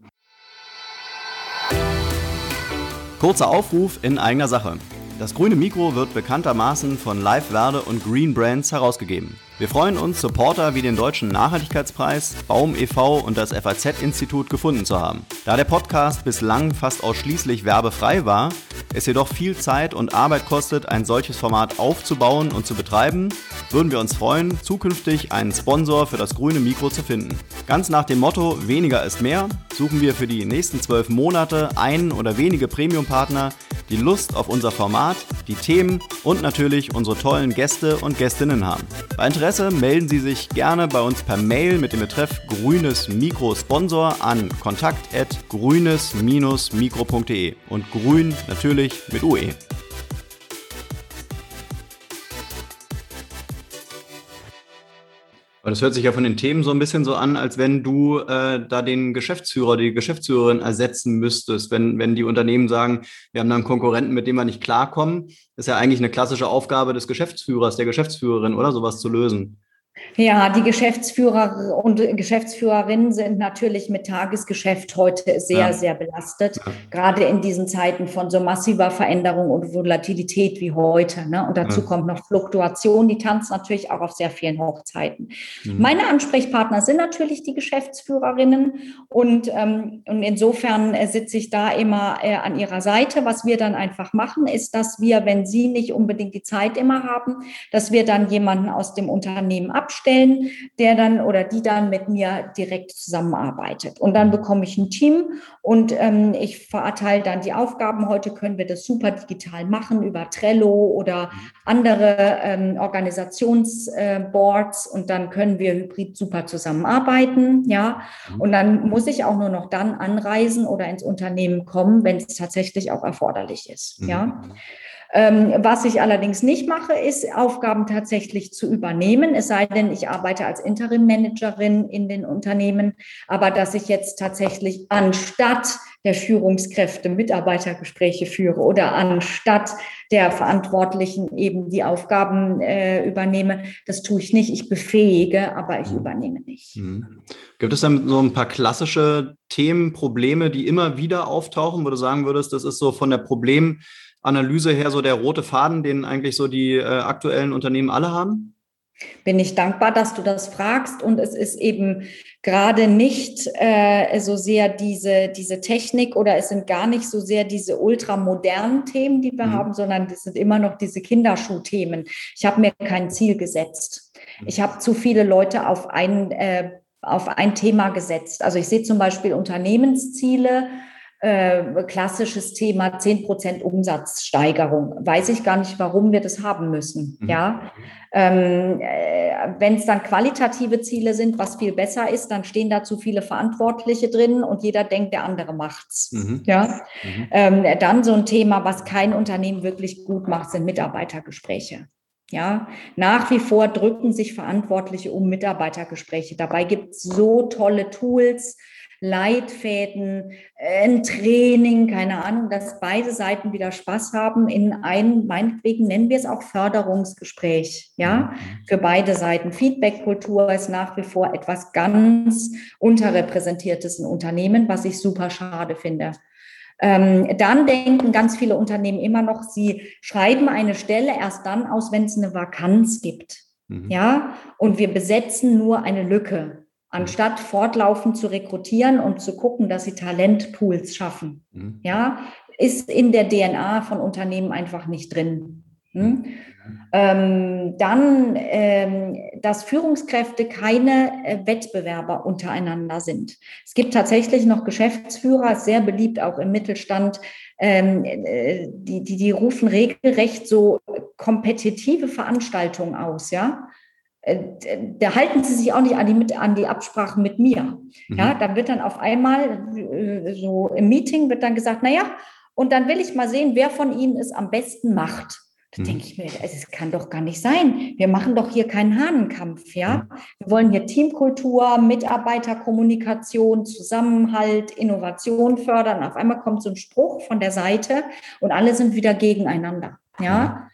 C: Kurzer Aufruf in eigener Sache. Das grüne Mikro wird bekanntermaßen von Live Verde und Green Brands herausgegeben. Wir freuen uns, Supporter wie den Deutschen Nachhaltigkeitspreis, Baum e.V. und das FAZ-Institut gefunden zu haben. Da der Podcast bislang fast ausschließlich werbefrei war, es jedoch viel Zeit und Arbeit kostet, ein solches Format aufzubauen und zu betreiben, würden wir uns freuen, zukünftig einen Sponsor für das grüne Mikro zu finden. Ganz nach dem Motto weniger ist mehr suchen wir für die nächsten zwölf Monate einen oder wenige Premium-Partner, die Lust auf unser Format, die Themen und natürlich unsere tollen Gäste und Gästinnen haben. Bei Interesse melden Sie sich gerne bei uns per Mail mit dem Betreff grünes Mikro Sponsor an kontakt@grünes-mikro.de und grün natürlich mit UE. Aber das hört sich ja von den Themen so ein bisschen so an, als wenn du äh, da den Geschäftsführer, die Geschäftsführerin ersetzen müsstest, wenn, wenn die Unternehmen sagen, wir haben da einen Konkurrenten, mit dem wir nicht klarkommen. Ist ja eigentlich eine klassische Aufgabe des Geschäftsführers, der Geschäftsführerin, oder sowas zu lösen.
A: Ja, die Geschäftsführer und Geschäftsführerinnen sind natürlich mit Tagesgeschäft heute sehr, ja. sehr belastet, ja. gerade in diesen Zeiten von so massiver Veränderung und Volatilität wie heute. Ne? Und dazu ja. kommt noch Fluktuation, die tanzt natürlich auch auf sehr vielen Hochzeiten. Mhm. Meine Ansprechpartner sind natürlich die Geschäftsführerinnen und, ähm, und insofern sitze ich da immer äh, an ihrer Seite. Was wir dann einfach machen, ist, dass wir, wenn sie nicht unbedingt die Zeit immer haben, dass wir dann jemanden aus dem Unternehmen ab abstellen, der dann oder die dann mit mir direkt zusammenarbeitet. Und dann mhm. bekomme ich ein Team und ähm, ich verteile dann die Aufgaben. Heute können wir das super digital machen über Trello oder mhm. andere ähm, Organisationsboards äh, und dann können wir hybrid super zusammenarbeiten. Ja, mhm. und dann muss ich auch nur noch dann anreisen oder ins Unternehmen kommen, wenn es tatsächlich auch erforderlich ist. Ja. Ähm, was ich allerdings nicht mache, ist Aufgaben tatsächlich zu übernehmen, es sei denn, ich arbeite als Interim-Managerin in den Unternehmen, aber dass ich jetzt tatsächlich anstatt der Führungskräfte Mitarbeitergespräche führe oder anstatt der Verantwortlichen eben die Aufgaben äh, übernehme. Das tue ich nicht. Ich befähige, aber ich mhm. übernehme nicht. Mhm.
C: Gibt es dann so ein paar klassische Themen, Probleme, die immer wieder auftauchen, wo du sagen würdest, das ist so von der Problem Analyse her so der rote Faden, den eigentlich so die äh, aktuellen Unternehmen alle haben?
A: Bin ich dankbar, dass du das fragst. Und es ist eben gerade nicht äh, so sehr diese, diese Technik oder es sind gar nicht so sehr diese ultramodernen Themen, die wir mhm. haben, sondern es sind immer noch diese Kinderschuhthemen. Ich habe mir kein Ziel gesetzt. Ich habe zu viele Leute auf ein, äh, auf ein Thema gesetzt. Also ich sehe zum Beispiel Unternehmensziele äh, klassisches Thema 10% Umsatzsteigerung. Weiß ich gar nicht, warum wir das haben müssen. Mhm. Ja, ähm, äh, wenn es dann qualitative Ziele sind, was viel besser ist, dann stehen da zu viele Verantwortliche drin und jeder denkt, der andere macht's. Mhm. Ja, mhm. Ähm, dann so ein Thema, was kein Unternehmen wirklich gut macht, sind Mitarbeitergespräche. Ja, nach wie vor drücken sich Verantwortliche um Mitarbeitergespräche. Dabei gibt es so tolle Tools, Leitfäden, ein Training, keine Ahnung, dass beide Seiten wieder Spaß haben in einem, meinetwegen nennen wir es auch Förderungsgespräch, ja, mhm. für beide Seiten. Feedback-Kultur ist nach wie vor etwas ganz unterrepräsentiertes in Unternehmen, was ich super schade finde. Ähm, dann denken ganz viele Unternehmen immer noch, sie schreiben eine Stelle erst dann aus, wenn es eine Vakanz gibt. Mhm. Ja, und wir besetzen nur eine Lücke anstatt fortlaufend zu rekrutieren und zu gucken, dass sie Talentpools schaffen. Mhm. Ja, ist in der DNA von Unternehmen einfach nicht drin. Hm? Mhm. Ähm, dann, ähm, dass Führungskräfte keine äh, Wettbewerber untereinander sind. Es gibt tatsächlich noch Geschäftsführer, sehr beliebt auch im Mittelstand, ähm, äh, die, die, die rufen regelrecht so kompetitive Veranstaltungen aus, ja. Äh, da halten sie sich auch nicht an die, an die Absprachen mit mir. Mhm. Ja, da wird dann auf einmal äh, so im Meeting wird dann gesagt, naja, und dann will ich mal sehen, wer von Ihnen es am besten macht. Da mhm. denke ich mir, es kann doch gar nicht sein. Wir machen doch hier keinen Hahnenkampf, ja. Mhm. Wir wollen hier Teamkultur, Mitarbeiterkommunikation, Zusammenhalt, Innovation fördern. Auf einmal kommt so ein Spruch von der Seite und alle sind wieder gegeneinander, ja.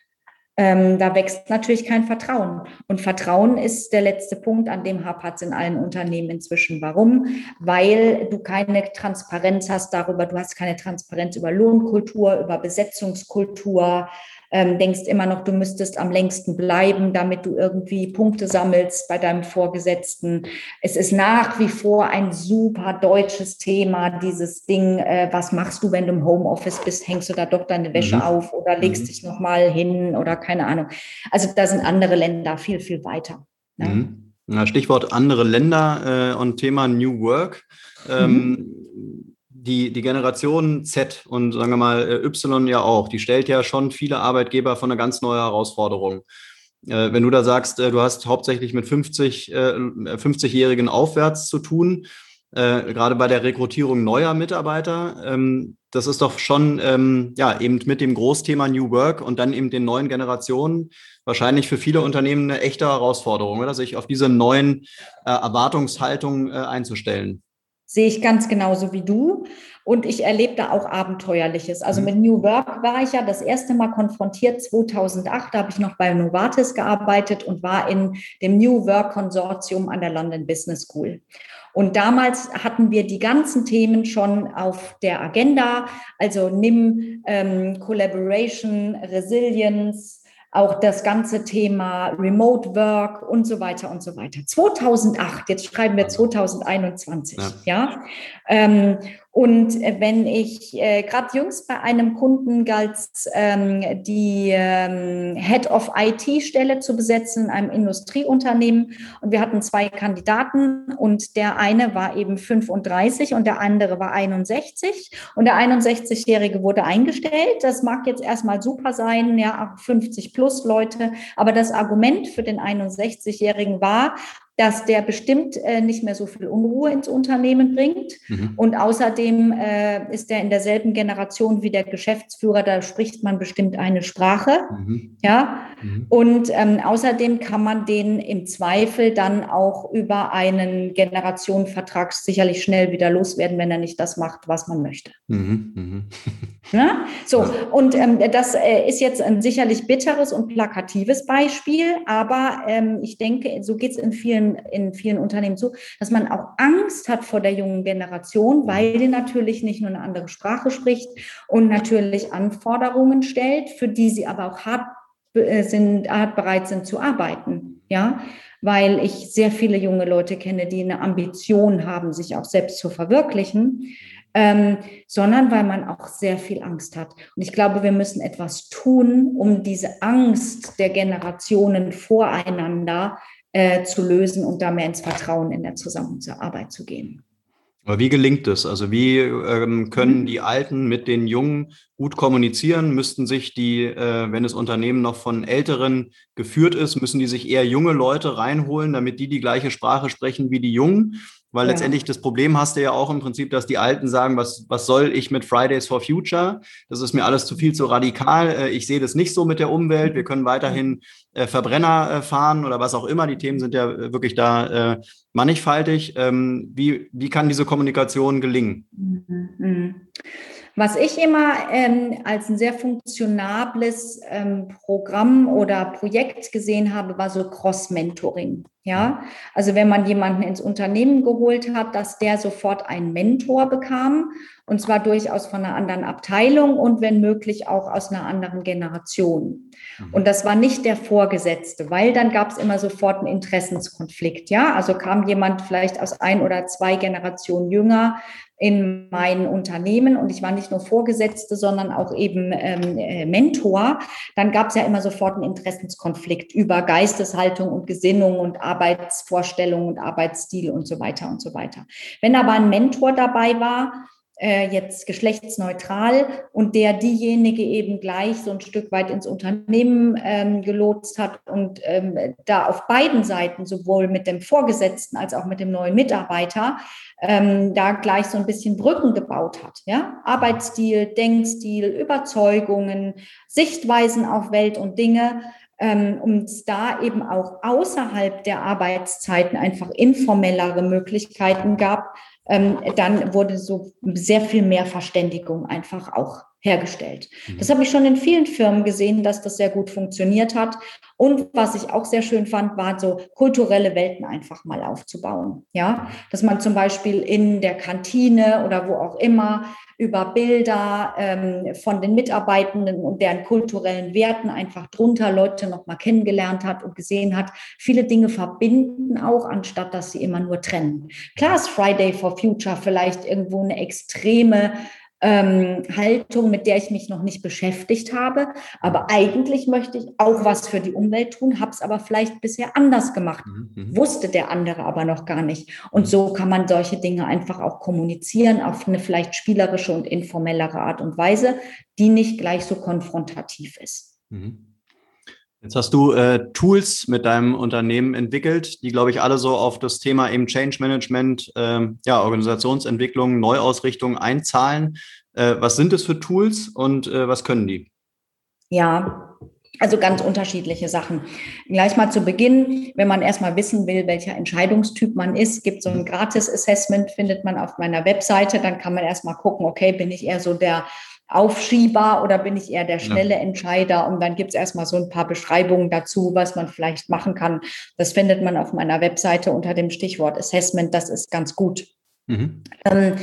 A: Ähm, da wächst natürlich kein Vertrauen. Und Vertrauen ist der letzte Punkt, an dem hapert es in allen Unternehmen inzwischen. Warum? Weil du keine Transparenz hast darüber, du hast keine Transparenz über Lohnkultur, über Besetzungskultur, ähm, denkst immer noch, du müsstest am längsten bleiben, damit du irgendwie Punkte sammelst bei deinem Vorgesetzten. Es ist nach wie vor ein super deutsches Thema, dieses Ding, äh, was machst du, wenn du im Homeoffice bist? Hängst du da doch deine Wäsche mhm. auf oder legst mhm. dich nochmal hin oder keine Ahnung. Also da sind andere Länder viel, viel weiter.
C: Ne? Mhm. Stichwort andere Länder äh, und Thema New Work. Ähm, mhm die, die Generation Z und sagen wir mal äh, Y ja auch, die stellt ja schon viele Arbeitgeber vor eine ganz neue Herausforderung. Äh, wenn du da sagst, äh, du hast hauptsächlich mit 50, 50-Jährigen aufwärts zu tun, gerade bei der Rekrutierung neuer Mitarbeiter, ähm, das ist doch schon ähm, ja eben mit dem Großthema New Work und dann eben den neuen Generationen wahrscheinlich für viele Unternehmen eine echte Herausforderung, oder sich auf diese neuen Erwartungshaltungen einzustellen.
A: Sehe ich ganz genauso wie du. Und ich erlebe da auch Abenteuerliches. Also mhm. mit New Work war ich ja das erste Mal konfrontiert 2008. Da habe ich noch bei Novartis gearbeitet und war in dem New Work Konsortium an der London Business School. Und damals hatten wir die ganzen Themen schon auf der Agenda. Also NIM, ähm, Collaboration, Resilience, auch das ganze Thema Remote Work und so weiter und so weiter. 2008, jetzt schreiben wir 2021, ja. ja? Ähm, und äh, wenn ich äh, gerade jüngst bei einem Kunden galt, ähm, die ähm, Head of IT-Stelle zu besetzen in einem Industrieunternehmen. Und wir hatten zwei Kandidaten und der eine war eben 35 und der andere war 61. Und der 61-Jährige wurde eingestellt. Das mag jetzt erstmal super sein, ja, 50 plus Leute. Aber das Argument für den 61-Jährigen war, dass der bestimmt äh, nicht mehr so viel Unruhe ins Unternehmen bringt. Mhm. Und außerdem äh, ist er in derselben Generation wie der Geschäftsführer, da spricht man bestimmt eine Sprache. Mhm. Ja. Mhm. Und ähm, außerdem kann man den im Zweifel dann auch über einen Generationenvertrag sicherlich schnell wieder loswerden, wenn er nicht das macht, was man möchte. Mhm. Mhm. Ja? So, und ähm, das äh, ist jetzt ein sicherlich bitteres und plakatives Beispiel, aber ähm, ich denke, so geht es in vielen in vielen Unternehmen so, dass man auch Angst hat vor der jungen Generation, weil die natürlich nicht nur eine andere Sprache spricht und natürlich Anforderungen stellt, für die sie aber auch hart sind, hart bereit sind zu arbeiten. Ja, weil ich sehr viele junge Leute kenne, die eine Ambition haben, sich auch selbst zu verwirklichen, ähm, sondern weil man auch sehr viel Angst hat. Und ich glaube, wir müssen etwas tun, um diese Angst der Generationen voreinander äh, zu lösen und da mehr ins Vertrauen in der Zusammenarbeit zu gehen.
C: Aber wie gelingt es? Also wie ähm, können mhm. die Alten mit den Jungen gut kommunizieren? Müssten sich die, äh, wenn das Unternehmen noch von Älteren geführt ist, müssen die sich eher junge Leute reinholen, damit die die gleiche Sprache sprechen wie die Jungen? Weil ja. letztendlich das Problem hast du ja auch im Prinzip, dass die Alten sagen, was, was soll ich mit Fridays for Future? Das ist mir alles zu viel zu radikal. Äh, ich sehe das nicht so mit der Umwelt. Wir können weiterhin äh, Verbrenner äh, fahren oder was auch immer. Die Themen sind ja wirklich da mannigfaltig. Ähm, wie, wie kann diese Kommunikation gelingen? Mhm.
A: Was ich immer ähm, als ein sehr funktionables ähm, Programm oder Projekt gesehen habe, war so Cross-Mentoring. Ja, also wenn man jemanden ins Unternehmen geholt hat, dass der sofort einen Mentor bekam und zwar durchaus von einer anderen Abteilung und wenn möglich auch aus einer anderen Generation. Mhm. Und das war nicht der Vorgesetzte, weil dann gab es immer sofort einen Interessenskonflikt. Ja, also kam jemand vielleicht aus ein oder zwei Generationen jünger, in mein Unternehmen und ich war nicht nur Vorgesetzte, sondern auch eben ähm, äh, Mentor, dann gab es ja immer sofort einen Interessenskonflikt über Geisteshaltung und Gesinnung und Arbeitsvorstellung und Arbeitsstil und so weiter und so weiter. Wenn aber ein Mentor dabei war, äh, jetzt geschlechtsneutral und der diejenige eben gleich so ein Stück weit ins Unternehmen ähm, gelotst hat und ähm, da auf beiden Seiten, sowohl mit dem Vorgesetzten als auch mit dem neuen Mitarbeiter, ähm, da gleich so ein bisschen Brücken gebaut hat. Ja? Arbeitsstil, Denkstil, Überzeugungen, Sichtweisen auf Welt und Dinge ähm, und da eben auch außerhalb der Arbeitszeiten einfach informellere Möglichkeiten gab, dann wurde so sehr viel mehr Verständigung einfach auch hergestellt. Mhm. Das habe ich schon in vielen Firmen gesehen, dass das sehr gut funktioniert hat. Und was ich auch sehr schön fand, war so kulturelle Welten einfach mal aufzubauen. Ja, dass man zum Beispiel in der Kantine oder wo auch immer über Bilder ähm, von den Mitarbeitenden und deren kulturellen Werten einfach drunter Leute noch mal kennengelernt hat und gesehen hat. Viele Dinge verbinden auch, anstatt dass sie immer nur trennen. Klar ist Friday for Future vielleicht irgendwo eine extreme ähm, Haltung, mit der ich mich noch nicht beschäftigt habe. Aber eigentlich möchte ich auch was für die Umwelt tun, habe es aber vielleicht bisher anders gemacht, mhm, mhm. wusste der andere aber noch gar nicht. Und so kann man solche Dinge einfach auch kommunizieren auf eine vielleicht spielerische und informellere Art und Weise, die nicht gleich so konfrontativ ist. Mhm.
C: Jetzt hast du äh, Tools mit deinem Unternehmen entwickelt, die, glaube ich, alle so auf das Thema eben Change Management, äh, ja, Organisationsentwicklung, Neuausrichtung einzahlen. Äh, was sind es für Tools und äh, was können die?
A: Ja, also ganz unterschiedliche Sachen. Gleich mal zu Beginn, wenn man erstmal wissen will, welcher Entscheidungstyp man ist, gibt so ein. Gratis-Assessment, findet man auf meiner Webseite. Dann kann man erstmal gucken, okay, bin ich eher so der Aufschieber oder bin ich eher der schnelle ja. Entscheider? Und dann gibt es erstmal so ein paar Beschreibungen dazu, was man vielleicht machen kann. Das findet man auf meiner Webseite unter dem Stichwort Assessment. Das ist ganz gut. Mhm. Ähm,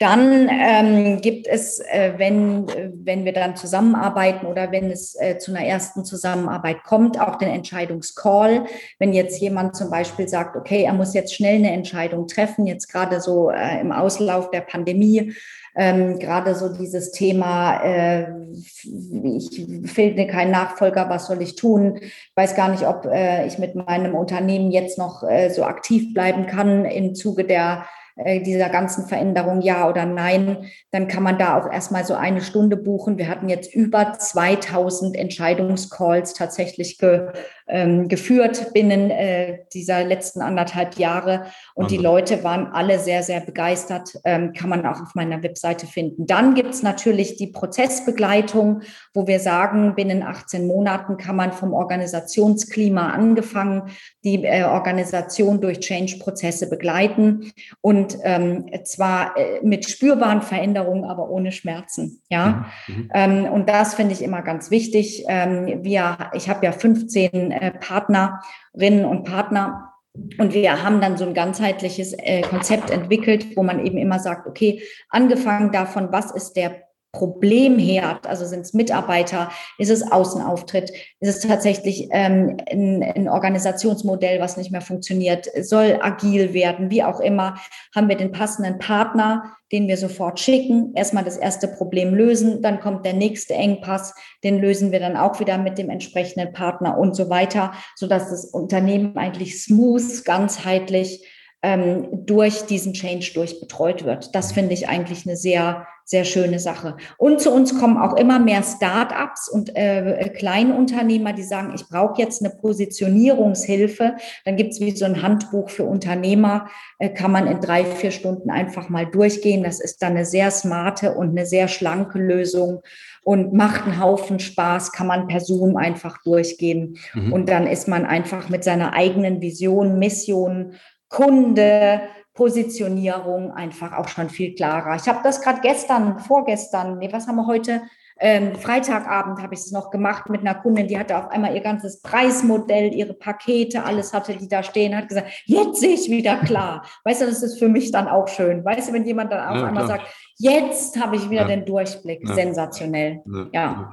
A: dann ähm, gibt es, äh, wenn, wenn wir dann zusammenarbeiten oder wenn es äh, zu einer ersten Zusammenarbeit kommt, auch den Entscheidungscall. Wenn jetzt jemand zum Beispiel sagt, okay, er muss jetzt schnell eine Entscheidung treffen, jetzt gerade so äh, im Auslauf der Pandemie, ähm, gerade so dieses Thema, äh, ich finde keinen Nachfolger, was soll ich tun? Ich weiß gar nicht, ob äh, ich mit meinem Unternehmen jetzt noch äh, so aktiv bleiben kann im Zuge der äh, dieser ganzen Veränderung, ja oder nein, dann kann man da auch erstmal so eine Stunde buchen. Wir hatten jetzt über 2000 Entscheidungscalls tatsächlich ge, ähm, geführt binnen äh, dieser letzten anderthalb Jahre. Und die Leute waren alle sehr, sehr begeistert. Ähm, kann man auch auf meiner Webseite finden. Dann gibt es natürlich die Prozessbegleitung, wo wir sagen, binnen 18 Monaten kann man vom Organisationsklima angefangen die äh, Organisation durch Change-Prozesse begleiten. Und ähm, zwar äh, mit spürbaren Veränderungen, aber ohne Schmerzen. Ja. Mhm. mhm. Ähm, und das finde ich immer ganz wichtig. Ähm, wir, ich habe ja 15 äh, Partnerinnen und Partner. Und wir haben dann so ein ganzheitliches äh, Konzept entwickelt, wo man eben immer sagt, okay, angefangen davon, was ist der Problemherd, also sind es Mitarbeiter, ist es Außenauftritt, ist es tatsächlich ähm, ein, ein, Organisationsmodell, was nicht mehr funktioniert, soll agil werden, wie auch immer, haben wir den passenden Partner, den wir sofort schicken, erstmal das erste Problem lösen, dann kommt der nächste Engpass, den lösen wir dann auch wieder mit dem entsprechenden Partner und so weiter, sodass das Unternehmen eigentlich smooth, ganzheitlich ähm, durch diesen Change durchbetreut wird. Das finde ich eigentlich eine sehr, sehr schöne Sache. Und zu uns kommen auch immer mehr Start-ups und äh, Kleinunternehmer, die sagen, ich brauche jetzt eine Positionierungshilfe. Dann gibt es wie so ein Handbuch für Unternehmer, äh, kann man in drei, vier Stunden einfach mal durchgehen. Das ist dann eine sehr smarte und eine sehr schlanke Lösung und macht einen Haufen Spaß, kann man per Zoom einfach durchgehen. Mhm. Und dann ist man einfach mit seiner eigenen Vision, Mission Kunde, Positionierung einfach auch schon viel klarer. Ich habe das gerade gestern, vorgestern, nee, was haben wir heute? Ähm, Freitagabend habe ich es noch gemacht mit einer Kundin, die hatte auf einmal ihr ganzes Preismodell, ihre Pakete, alles hatte die da stehen, hat gesagt, jetzt sehe ich wieder klar. Weißt du, das ist für mich dann auch schön. Weißt du, wenn jemand dann auf ja, einmal klar. sagt, jetzt habe ich wieder ja. den Durchblick, ja. sensationell. ja.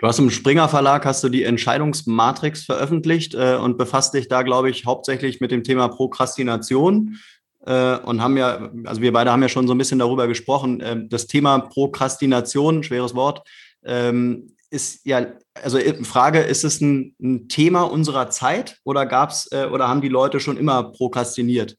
C: Du hast im Springer Verlag hast du die Entscheidungsmatrix veröffentlicht äh, und befasst dich da, glaube ich, hauptsächlich mit dem Thema Prokrastination äh, und haben ja, also wir beide haben ja schon so ein bisschen darüber gesprochen. Äh, das Thema Prokrastination, schweres Wort, ähm, ist ja, also äh, Frage, ist es ein, ein Thema unserer Zeit oder gab's äh, oder haben die Leute schon immer prokrastiniert?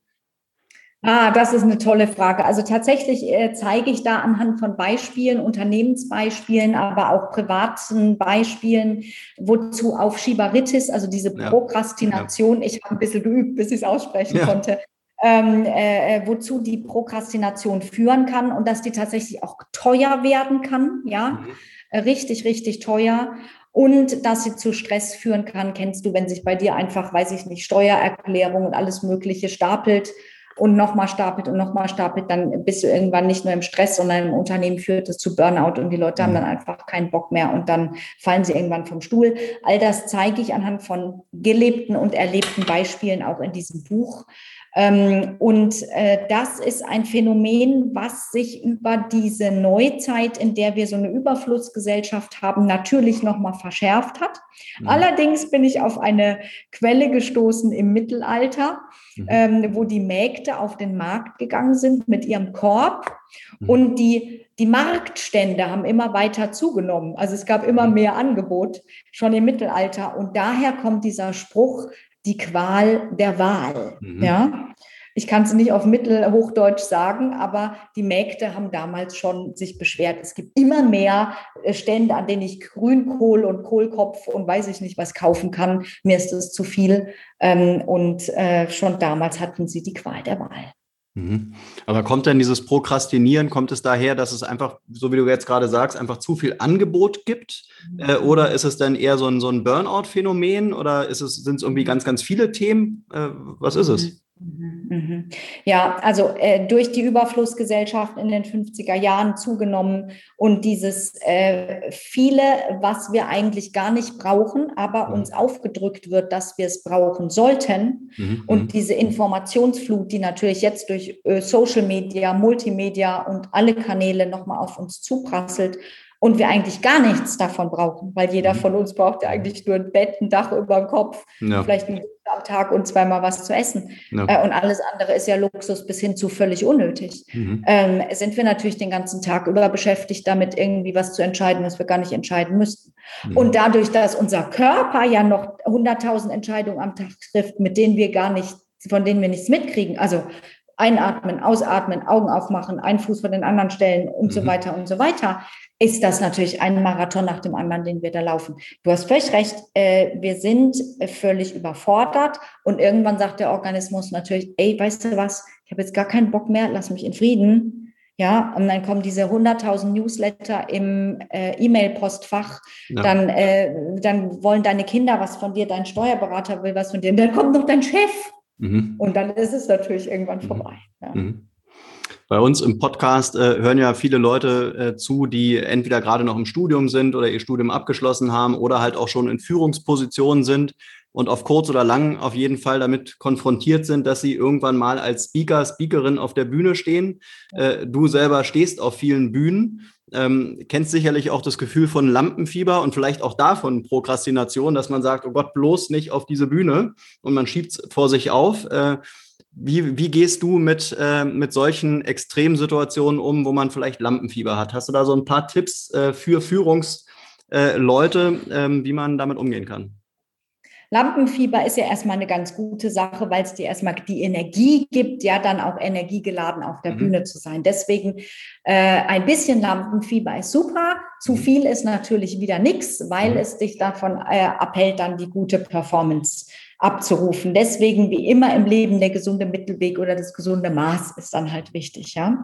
A: Ah, das ist eine tolle Frage. Also tatsächlich äh, zeige ich da anhand von Beispielen, Unternehmensbeispielen, aber auch privaten Beispielen, wozu Aufschieberitis, also diese Prokrastination, ja. ich habe ein bisschen geübt, bis ich es aussprechen ja. konnte, ähm, äh, äh, wozu die Prokrastination führen kann und dass die tatsächlich auch teuer werden kann, ja, mhm. Richtig, richtig teuer. Und dass sie zu Stress führen kann, kennst du, wenn sich bei dir einfach, weiß ich nicht, Steuererklärung und alles Mögliche stapelt und nochmal stapelt und nochmal stapelt, dann bist du irgendwann nicht nur im Stress, sondern im Unternehmen führt es zu Burnout und die Leute haben mhm. dann einfach keinen Bock mehr und dann fallen sie irgendwann vom Stuhl. All das zeige ich anhand von gelebten und erlebten Beispielen auch in diesem Buch. Ähm, und äh, das ist ein Phänomen, was sich über diese Neuzeit, in der wir so eine Überflussgesellschaft haben, natürlich nochmal verschärft hat. Mhm. Allerdings bin ich auf eine Quelle gestoßen im Mittelalter, mhm. ähm, wo die Mägde auf den Markt gegangen sind mit ihrem Korb mhm. und die die Marktstände haben immer weiter zugenommen. Also es gab immer mhm. mehr Angebot schon im Mittelalter. Und daher kommt dieser Spruch, die Qual der Wahl. Mhm. Ja. Ich kann es nicht auf Mittelhochdeutsch sagen, aber die Mägde haben damals schon sich beschwert. Es gibt immer mehr äh, Stände, an denen ich Grünkohl und Kohlkopf und weiß ich nicht was kaufen kann. Mir ist das zu viel. Ähm, und äh, schon damals hatten sie die Qual der Wahl.
C: Mhm. Aber kommt denn dieses Prokrastinieren, kommt es daher, dass es einfach, so wie du jetzt gerade sagst, einfach zu viel Angebot gibt? Äh, oder ist es dann eher so ein, so ein Burnout-Phänomen oder ist es, sind es irgendwie ganz, ganz viele Themen? Äh, was ist es? Mhm.
A: Mhm. Ja, also äh, durch die Überflussgesellschaft in den 50er Jahren zugenommen und dieses äh, viele, was wir eigentlich gar nicht brauchen, aber mhm. uns aufgedrückt wird, dass wir es brauchen sollten. Mhm. Und mhm. diese Informationsflut, die natürlich jetzt durch äh, Social Media, Multimedia und alle Kanäle nochmal auf uns zuprasselt, und wir eigentlich gar nichts davon brauchen, weil jeder mhm. von uns braucht ja eigentlich nur ein Bett, ein Dach über dem Kopf, ja. vielleicht ein am Tag und zweimal was zu essen. Ja. Äh, und alles andere ist ja Luxus bis hin zu völlig unnötig. Mhm. Ähm, sind wir natürlich den ganzen Tag über beschäftigt, damit irgendwie was zu entscheiden, was wir gar nicht entscheiden müssten. Mhm. Und dadurch, dass unser Körper ja noch 100.000 Entscheidungen am Tag trifft, mit denen wir gar nicht, von denen wir nichts mitkriegen, also einatmen, ausatmen, Augen aufmachen, einen Fuß von den anderen stellen und mhm. so weiter und so weiter, ist das natürlich ein Marathon nach dem anderen, den wir da laufen. Du hast völlig recht, äh, wir sind völlig überfordert und irgendwann sagt der Organismus natürlich, ey, weißt du was, ich habe jetzt gar keinen Bock mehr, lass mich in Frieden. Ja, und dann kommen diese 100.000 Newsletter im äh, E-Mail-Postfach. Ja. Dann, äh, dann wollen deine Kinder was von dir, dein Steuerberater will was von dir. Und dann kommt noch dein Chef. Mhm. Und dann ist es natürlich irgendwann mhm. vorbei. Ja. Mhm.
C: Bei uns im Podcast äh, hören ja viele Leute äh, zu, die entweder gerade noch im Studium sind oder ihr Studium abgeschlossen haben oder halt auch schon in Führungspositionen sind und auf kurz oder lang auf jeden Fall damit konfrontiert sind, dass sie irgendwann mal als Speaker, Speakerin auf der Bühne stehen. Äh, du selber stehst auf vielen Bühnen, ähm, kennst sicherlich auch das Gefühl von Lampenfieber und vielleicht auch davon Prokrastination, dass man sagt, oh Gott, bloß nicht auf diese Bühne und man schiebt es vor sich auf. Äh, wie, wie gehst du mit, äh, mit solchen Extremsituationen um, wo man vielleicht Lampenfieber hat? Hast du da so ein paar Tipps äh, für Führungsleute, äh, wie man damit umgehen kann?
A: Lampenfieber ist ja erstmal eine ganz gute Sache, weil es dir erstmal die Energie gibt, ja dann auch energiegeladen auf der mhm. Bühne zu sein. Deswegen äh, ein bisschen Lampenfieber ist super. Zu mhm. viel ist natürlich wieder nichts, weil mhm. es dich davon äh, abhält, dann die gute Performance abzurufen. Deswegen wie immer im Leben der gesunde Mittelweg oder das gesunde Maß ist dann halt wichtig. Ja?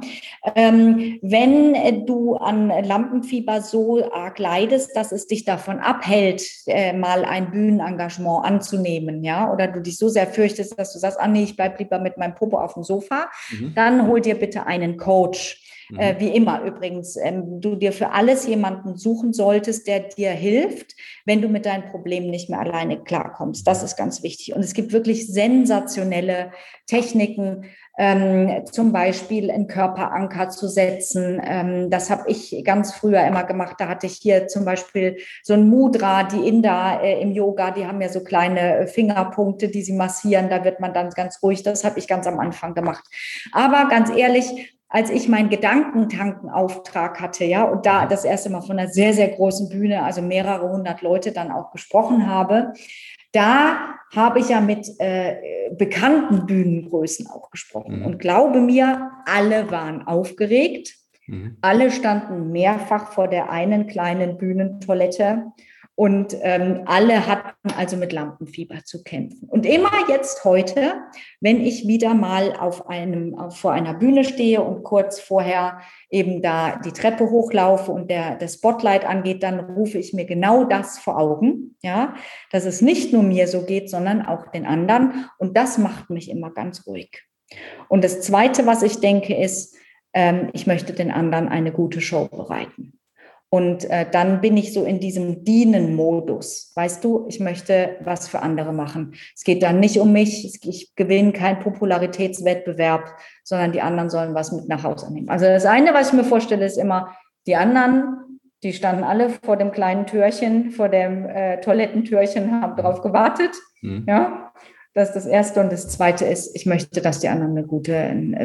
A: Ähm, wenn du an Lampenfieber so arg leidest, dass es dich davon abhält, äh, mal ein Bühnenengagement anzunehmen, ja, oder du dich so sehr fürchtest, dass du sagst, ah nee, ich bleib lieber mit meinem Popo auf dem Sofa, mhm. dann hol dir bitte einen Coach. Äh, mhm. wie immer übrigens, ähm, du dir für alles jemanden suchen solltest, der dir hilft, wenn du mit deinen Problemen nicht mehr alleine klarkommst. Das ist ganz wichtig. Und es gibt wirklich sensationelle Techniken, ähm, zum Beispiel einen Körperanker zu setzen. Ähm, das habe ich ganz früher immer gemacht. Da hatte ich hier zum Beispiel so ein Mudra, die Inder äh, im Yoga, die haben ja so kleine Fingerpunkte, die sie massieren. Da wird man dann ganz ruhig. Das habe ich ganz am Anfang gemacht. Aber ganz ehrlich, als ich meinen Gedankentankenauftrag hatte, ja, und da das erste Mal von einer sehr, sehr großen Bühne, also mehrere hundert Leute dann auch gesprochen habe, da habe ich ja mit äh, bekannten Bühnengrößen auch gesprochen. Mhm. Und glaube mir, alle waren aufgeregt. Mhm. Alle standen mehrfach vor der einen kleinen Bühnentoilette und ähm, alle hatten also mit Lampenfieber zu kämpfen. Und immer jetzt heute, wenn ich wieder mal auf einem, vor einer Bühne stehe und kurz vorher eben da die Treppe hochlaufe und der, der Spotlight angeht, dann rufe ich mir genau das vor Augen, ja, dass es nicht nur mir so geht, sondern auch den anderen. Und das macht mich immer ganz ruhig. Und das Zweite, was ich denke, ist, ähm, ich möchte den anderen eine gute Show bereiten. Und äh, dann bin ich so in diesem Dienen-Modus. Weißt du, ich möchte was für andere machen. Es geht dann nicht um mich. Ich gewinne keinen Popularitätswettbewerb, sondern die anderen sollen was mit nach Hause nehmen. Also das eine, was ich mir vorstelle, ist immer, die anderen, die standen alle vor dem kleinen Türchen, vor dem äh, Toilettentürchen, haben darauf gewartet. Mhm. Ja. Das ist das Erste. Und das Zweite ist, ich möchte, dass die anderen eine gute,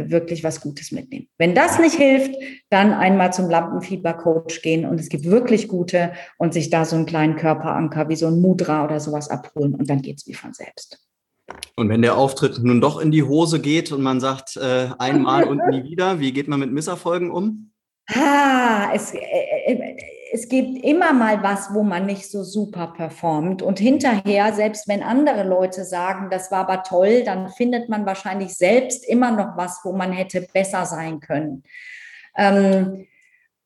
A: wirklich was Gutes mitnehmen. Wenn das nicht hilft, dann einmal zum Lampenfieber-Coach gehen und es gibt wirklich gute und sich da so einen kleinen Körperanker wie so ein Mudra oder sowas abholen und dann geht es wie von selbst.
C: Und wenn der Auftritt nun doch in die Hose geht und man sagt äh, einmal und nie wieder, wie geht man mit Misserfolgen um?
A: Ah, es, äh, äh es gibt immer mal was, wo man nicht so super performt. Und hinterher, selbst wenn andere Leute sagen, das war aber toll, dann findet man wahrscheinlich selbst immer noch was, wo man hätte besser sein können. Ähm,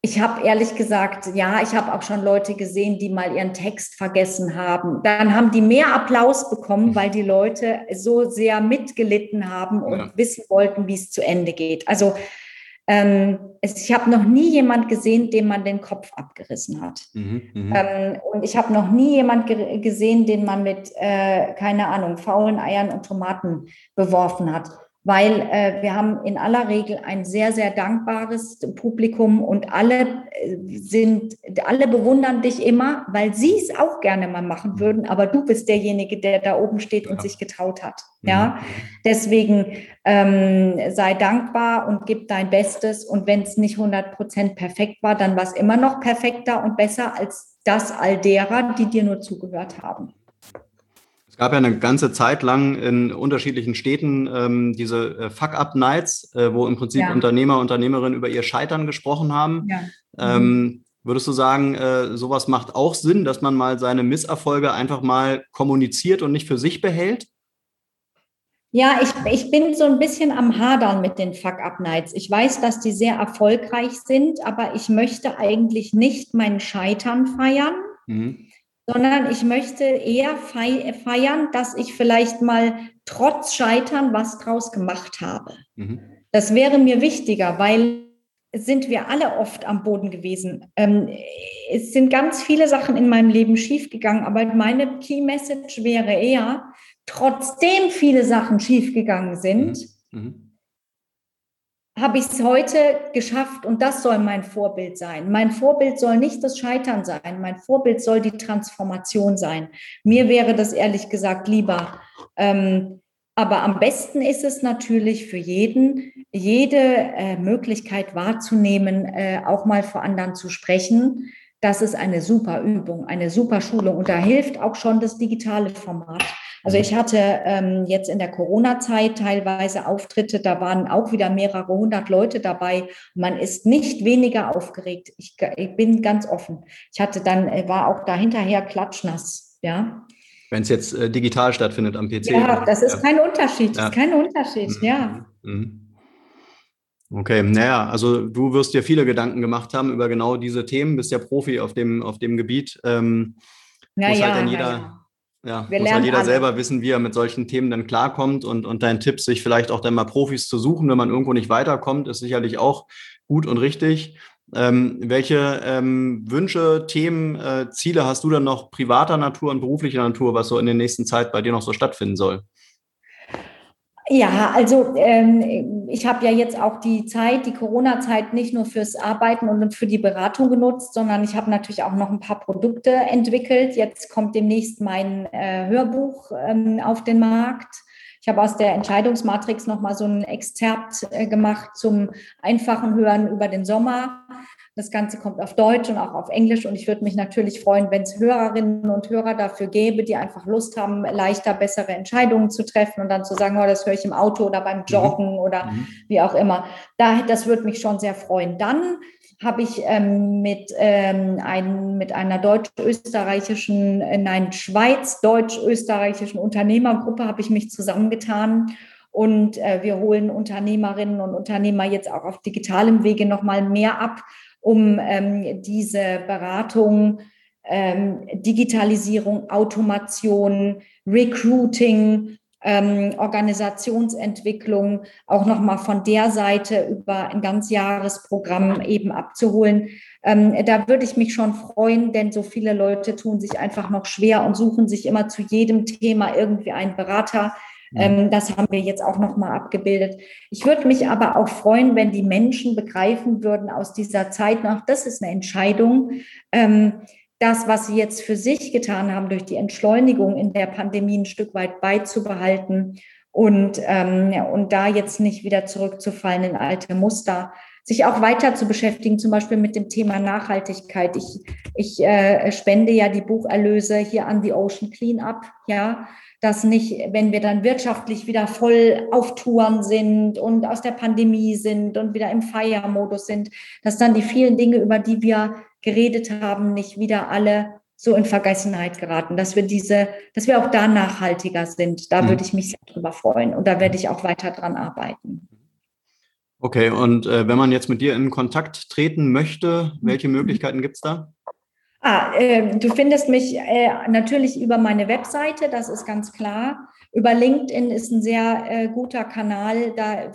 A: ich habe ehrlich gesagt, ja, ich habe auch schon Leute gesehen, die mal ihren Text vergessen haben. Dann haben die mehr Applaus bekommen, weil die Leute so sehr mitgelitten haben und ja. wissen wollten, wie es zu Ende geht. Also ähm, es, ich habe noch nie jemand gesehen, dem man den Kopf abgerissen hat. Mhm, mhm. ähm, und ich habe noch nie jemand ge gesehen, den man mit, äh, keine Ahnung, faulen Eiern und Tomaten beworfen hat weil äh, wir haben in aller Regel ein sehr, sehr dankbares Publikum und alle äh, sind, alle bewundern dich immer, weil sie es auch gerne mal machen mhm. würden, aber du bist derjenige, der da oben steht und ja. sich getraut hat. Mhm. Ja, deswegen ähm, sei dankbar und gib dein Bestes und wenn es nicht 100 Prozent perfekt war, dann war es immer noch perfekter und besser als das all derer, die dir nur zugehört haben.
C: Es gab ja eine ganze Zeit lang in unterschiedlichen Städten ähm, diese äh, Fuck-Up-Nights, äh, wo im Prinzip ja. Unternehmer, Unternehmerinnen über ihr Scheitern gesprochen haben. Ja. Ähm, mhm. Würdest du sagen, äh, sowas macht auch Sinn, dass man mal seine Misserfolge einfach mal kommuniziert und nicht für sich behält?
A: Ja, ich, ich bin so ein bisschen am Hadern mit den Fuck-Up-Nights. Ich weiß, dass die sehr erfolgreich sind, aber ich möchte eigentlich nicht mein Scheitern feiern. Mhm sondern ich möchte eher feiern, dass ich vielleicht mal trotz Scheitern was draus gemacht habe. Mhm. Das wäre mir wichtiger, weil sind wir alle oft am Boden gewesen. Ähm, es sind ganz viele Sachen in meinem Leben schiefgegangen, aber meine Key Message wäre eher, trotzdem viele Sachen schiefgegangen sind, mhm. Mhm habe ich es heute geschafft und das soll mein Vorbild sein. Mein Vorbild soll nicht das Scheitern sein, mein Vorbild soll die Transformation sein. Mir wäre das ehrlich gesagt lieber. Ähm, aber am besten ist es natürlich für jeden, jede äh, Möglichkeit wahrzunehmen, äh, auch mal vor anderen zu sprechen. Das ist eine super Übung, eine super Schulung und da hilft auch schon das digitale Format. Also ich hatte ähm, jetzt in der Corona-Zeit teilweise Auftritte, da waren auch wieder mehrere hundert Leute dabei. Man ist nicht weniger aufgeregt. Ich, ich bin ganz offen. Ich hatte dann, äh, war auch da hinterher klatschnass, ja.
C: Wenn es jetzt äh, digital stattfindet am PC.
A: Ja, das ist ja. kein Unterschied. Das ja. ist kein Unterschied, mhm. ja. Mhm.
C: Okay, naja, also du wirst dir viele Gedanken gemacht haben über genau diese Themen, bist ja Profi auf dem, auf dem Gebiet. Ähm,
A: ja, muss halt dann jeder, ja.
C: Ja, wir muss halt jeder alle. selber wissen, wie er mit solchen Themen dann klarkommt und, und dein Tipp, sich vielleicht auch dann mal Profis zu suchen, wenn man irgendwo nicht weiterkommt, ist sicherlich auch gut und richtig. Ähm, welche ähm, Wünsche, Themen, äh, Ziele hast du dann noch privater Natur und beruflicher Natur, was so in der nächsten Zeit bei dir noch so stattfinden soll?
A: Ja, also ähm, ich habe ja jetzt auch die Zeit, die Corona-Zeit nicht nur fürs Arbeiten und für die Beratung genutzt, sondern ich habe natürlich auch noch ein paar Produkte entwickelt. Jetzt kommt demnächst mein äh, Hörbuch ähm, auf den Markt. Ich habe aus der Entscheidungsmatrix nochmal so ein Exzerpt äh, gemacht zum einfachen Hören über den Sommer. Das Ganze kommt auf Deutsch und auch auf Englisch. Und ich würde mich natürlich freuen, wenn es Hörerinnen und Hörer dafür gäbe, die einfach Lust haben, leichter, bessere Entscheidungen zu treffen und dann zu sagen, oh, das höre ich im Auto oder beim mhm. Joggen mhm. oder mhm. wie auch immer. Da, das würde mich schon sehr freuen. Dann habe ich ähm, mit, ähm, ein, mit einer deutsch-österreichischen, äh, nein, Schweiz-deutsch-österreichischen Unternehmergruppe habe ich mich zusammengetan und äh, wir holen Unternehmerinnen und Unternehmer jetzt auch auf digitalem Wege nochmal mehr ab, um ähm, diese Beratung, ähm, Digitalisierung, Automation, Recruiting, ähm, Organisationsentwicklung auch nochmal von der Seite über ein ganz Jahresprogramm eben abzuholen. Ähm, da würde ich mich schon freuen, denn so viele Leute tun sich einfach noch schwer und suchen sich immer zu jedem Thema irgendwie einen Berater. Ähm, das haben wir jetzt auch nochmal abgebildet. Ich würde mich aber auch freuen, wenn die Menschen begreifen würden aus dieser Zeit noch, das ist eine Entscheidung. Ähm, das, was sie jetzt für sich getan haben, durch die Entschleunigung in der Pandemie ein Stück weit beizubehalten und, ähm, und da jetzt nicht wieder zurückzufallen in alte Muster, sich auch weiter zu beschäftigen, zum Beispiel mit dem Thema Nachhaltigkeit. Ich, ich äh, spende ja die Bucherlöse hier an die Ocean Cleanup, ja, dass nicht, wenn wir dann wirtschaftlich wieder voll auf Touren sind und aus der Pandemie sind und wieder im Feiermodus sind, dass dann die vielen Dinge, über die wir geredet haben, nicht wieder alle so in Vergessenheit geraten, dass wir diese, dass wir auch da nachhaltiger sind. Da mhm. würde ich mich sehr drüber freuen und da werde ich auch weiter dran arbeiten.
C: Okay, und äh, wenn man jetzt mit dir in Kontakt treten möchte, welche Möglichkeiten gibt es da?
A: Ah, äh, du findest mich äh, natürlich über meine Webseite, das ist ganz klar. Über LinkedIn ist ein sehr äh, guter Kanal. Da äh,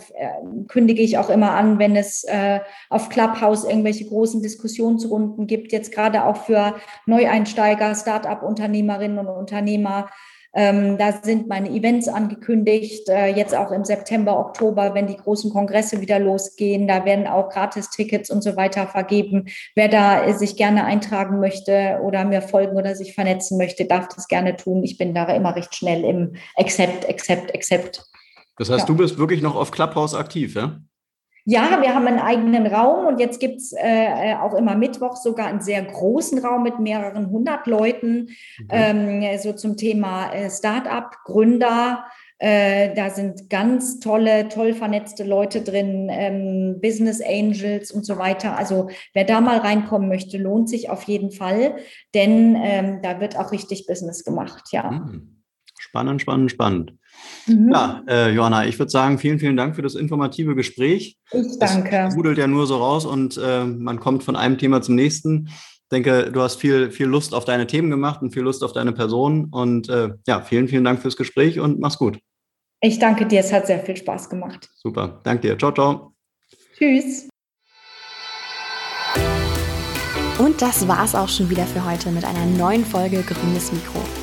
A: kündige ich auch immer an, wenn es äh, auf Clubhouse irgendwelche großen Diskussionsrunden gibt. Jetzt gerade auch für Neueinsteiger, Start-up-Unternehmerinnen und Unternehmer ähm, da sind meine Events angekündigt, äh, jetzt auch im September, Oktober, wenn die großen Kongresse wieder losgehen. Da werden auch Gratis-Tickets und so weiter vergeben. Wer da äh, sich gerne eintragen möchte oder mir folgen oder sich vernetzen möchte, darf das gerne tun. Ich bin da immer recht schnell im Accept, Accept, Accept.
C: Das heißt, ja. du bist wirklich noch auf Clubhouse aktiv, ja?
A: Ja, wir haben einen eigenen Raum und jetzt gibt's äh, auch immer Mittwoch sogar einen sehr großen Raum mit mehreren hundert Leuten, mhm. ähm, so zum Thema äh, Start-up, Gründer. Äh, da sind ganz tolle, toll vernetzte Leute drin, ähm, Business Angels und so weiter. Also wer da mal reinkommen möchte, lohnt sich auf jeden Fall, denn ähm, da wird auch richtig Business gemacht, ja. Mhm.
C: Spannend, spannend, spannend. Mhm. Ja, äh, Johanna, ich würde sagen, vielen, vielen Dank für das informative Gespräch.
A: Ich danke.
C: Es rudelt ja nur so raus und äh, man kommt von einem Thema zum nächsten. Ich denke, du hast viel, viel Lust auf deine Themen gemacht und viel Lust auf deine Person. Und äh, ja, vielen, vielen Dank fürs Gespräch und mach's gut.
A: Ich danke dir, es hat sehr viel Spaß gemacht.
C: Super, danke dir. Ciao, ciao.
A: Tschüss.
B: Und das war's auch schon wieder für heute mit einer neuen Folge Grünes Mikro.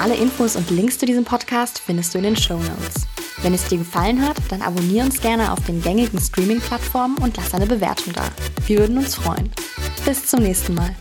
B: Alle Infos und Links zu diesem Podcast findest du in den Show Notes. Wenn es dir gefallen hat, dann abonniere uns gerne auf den gängigen Streaming-Plattformen und lass eine Bewertung da. Wir würden uns freuen. Bis zum nächsten Mal.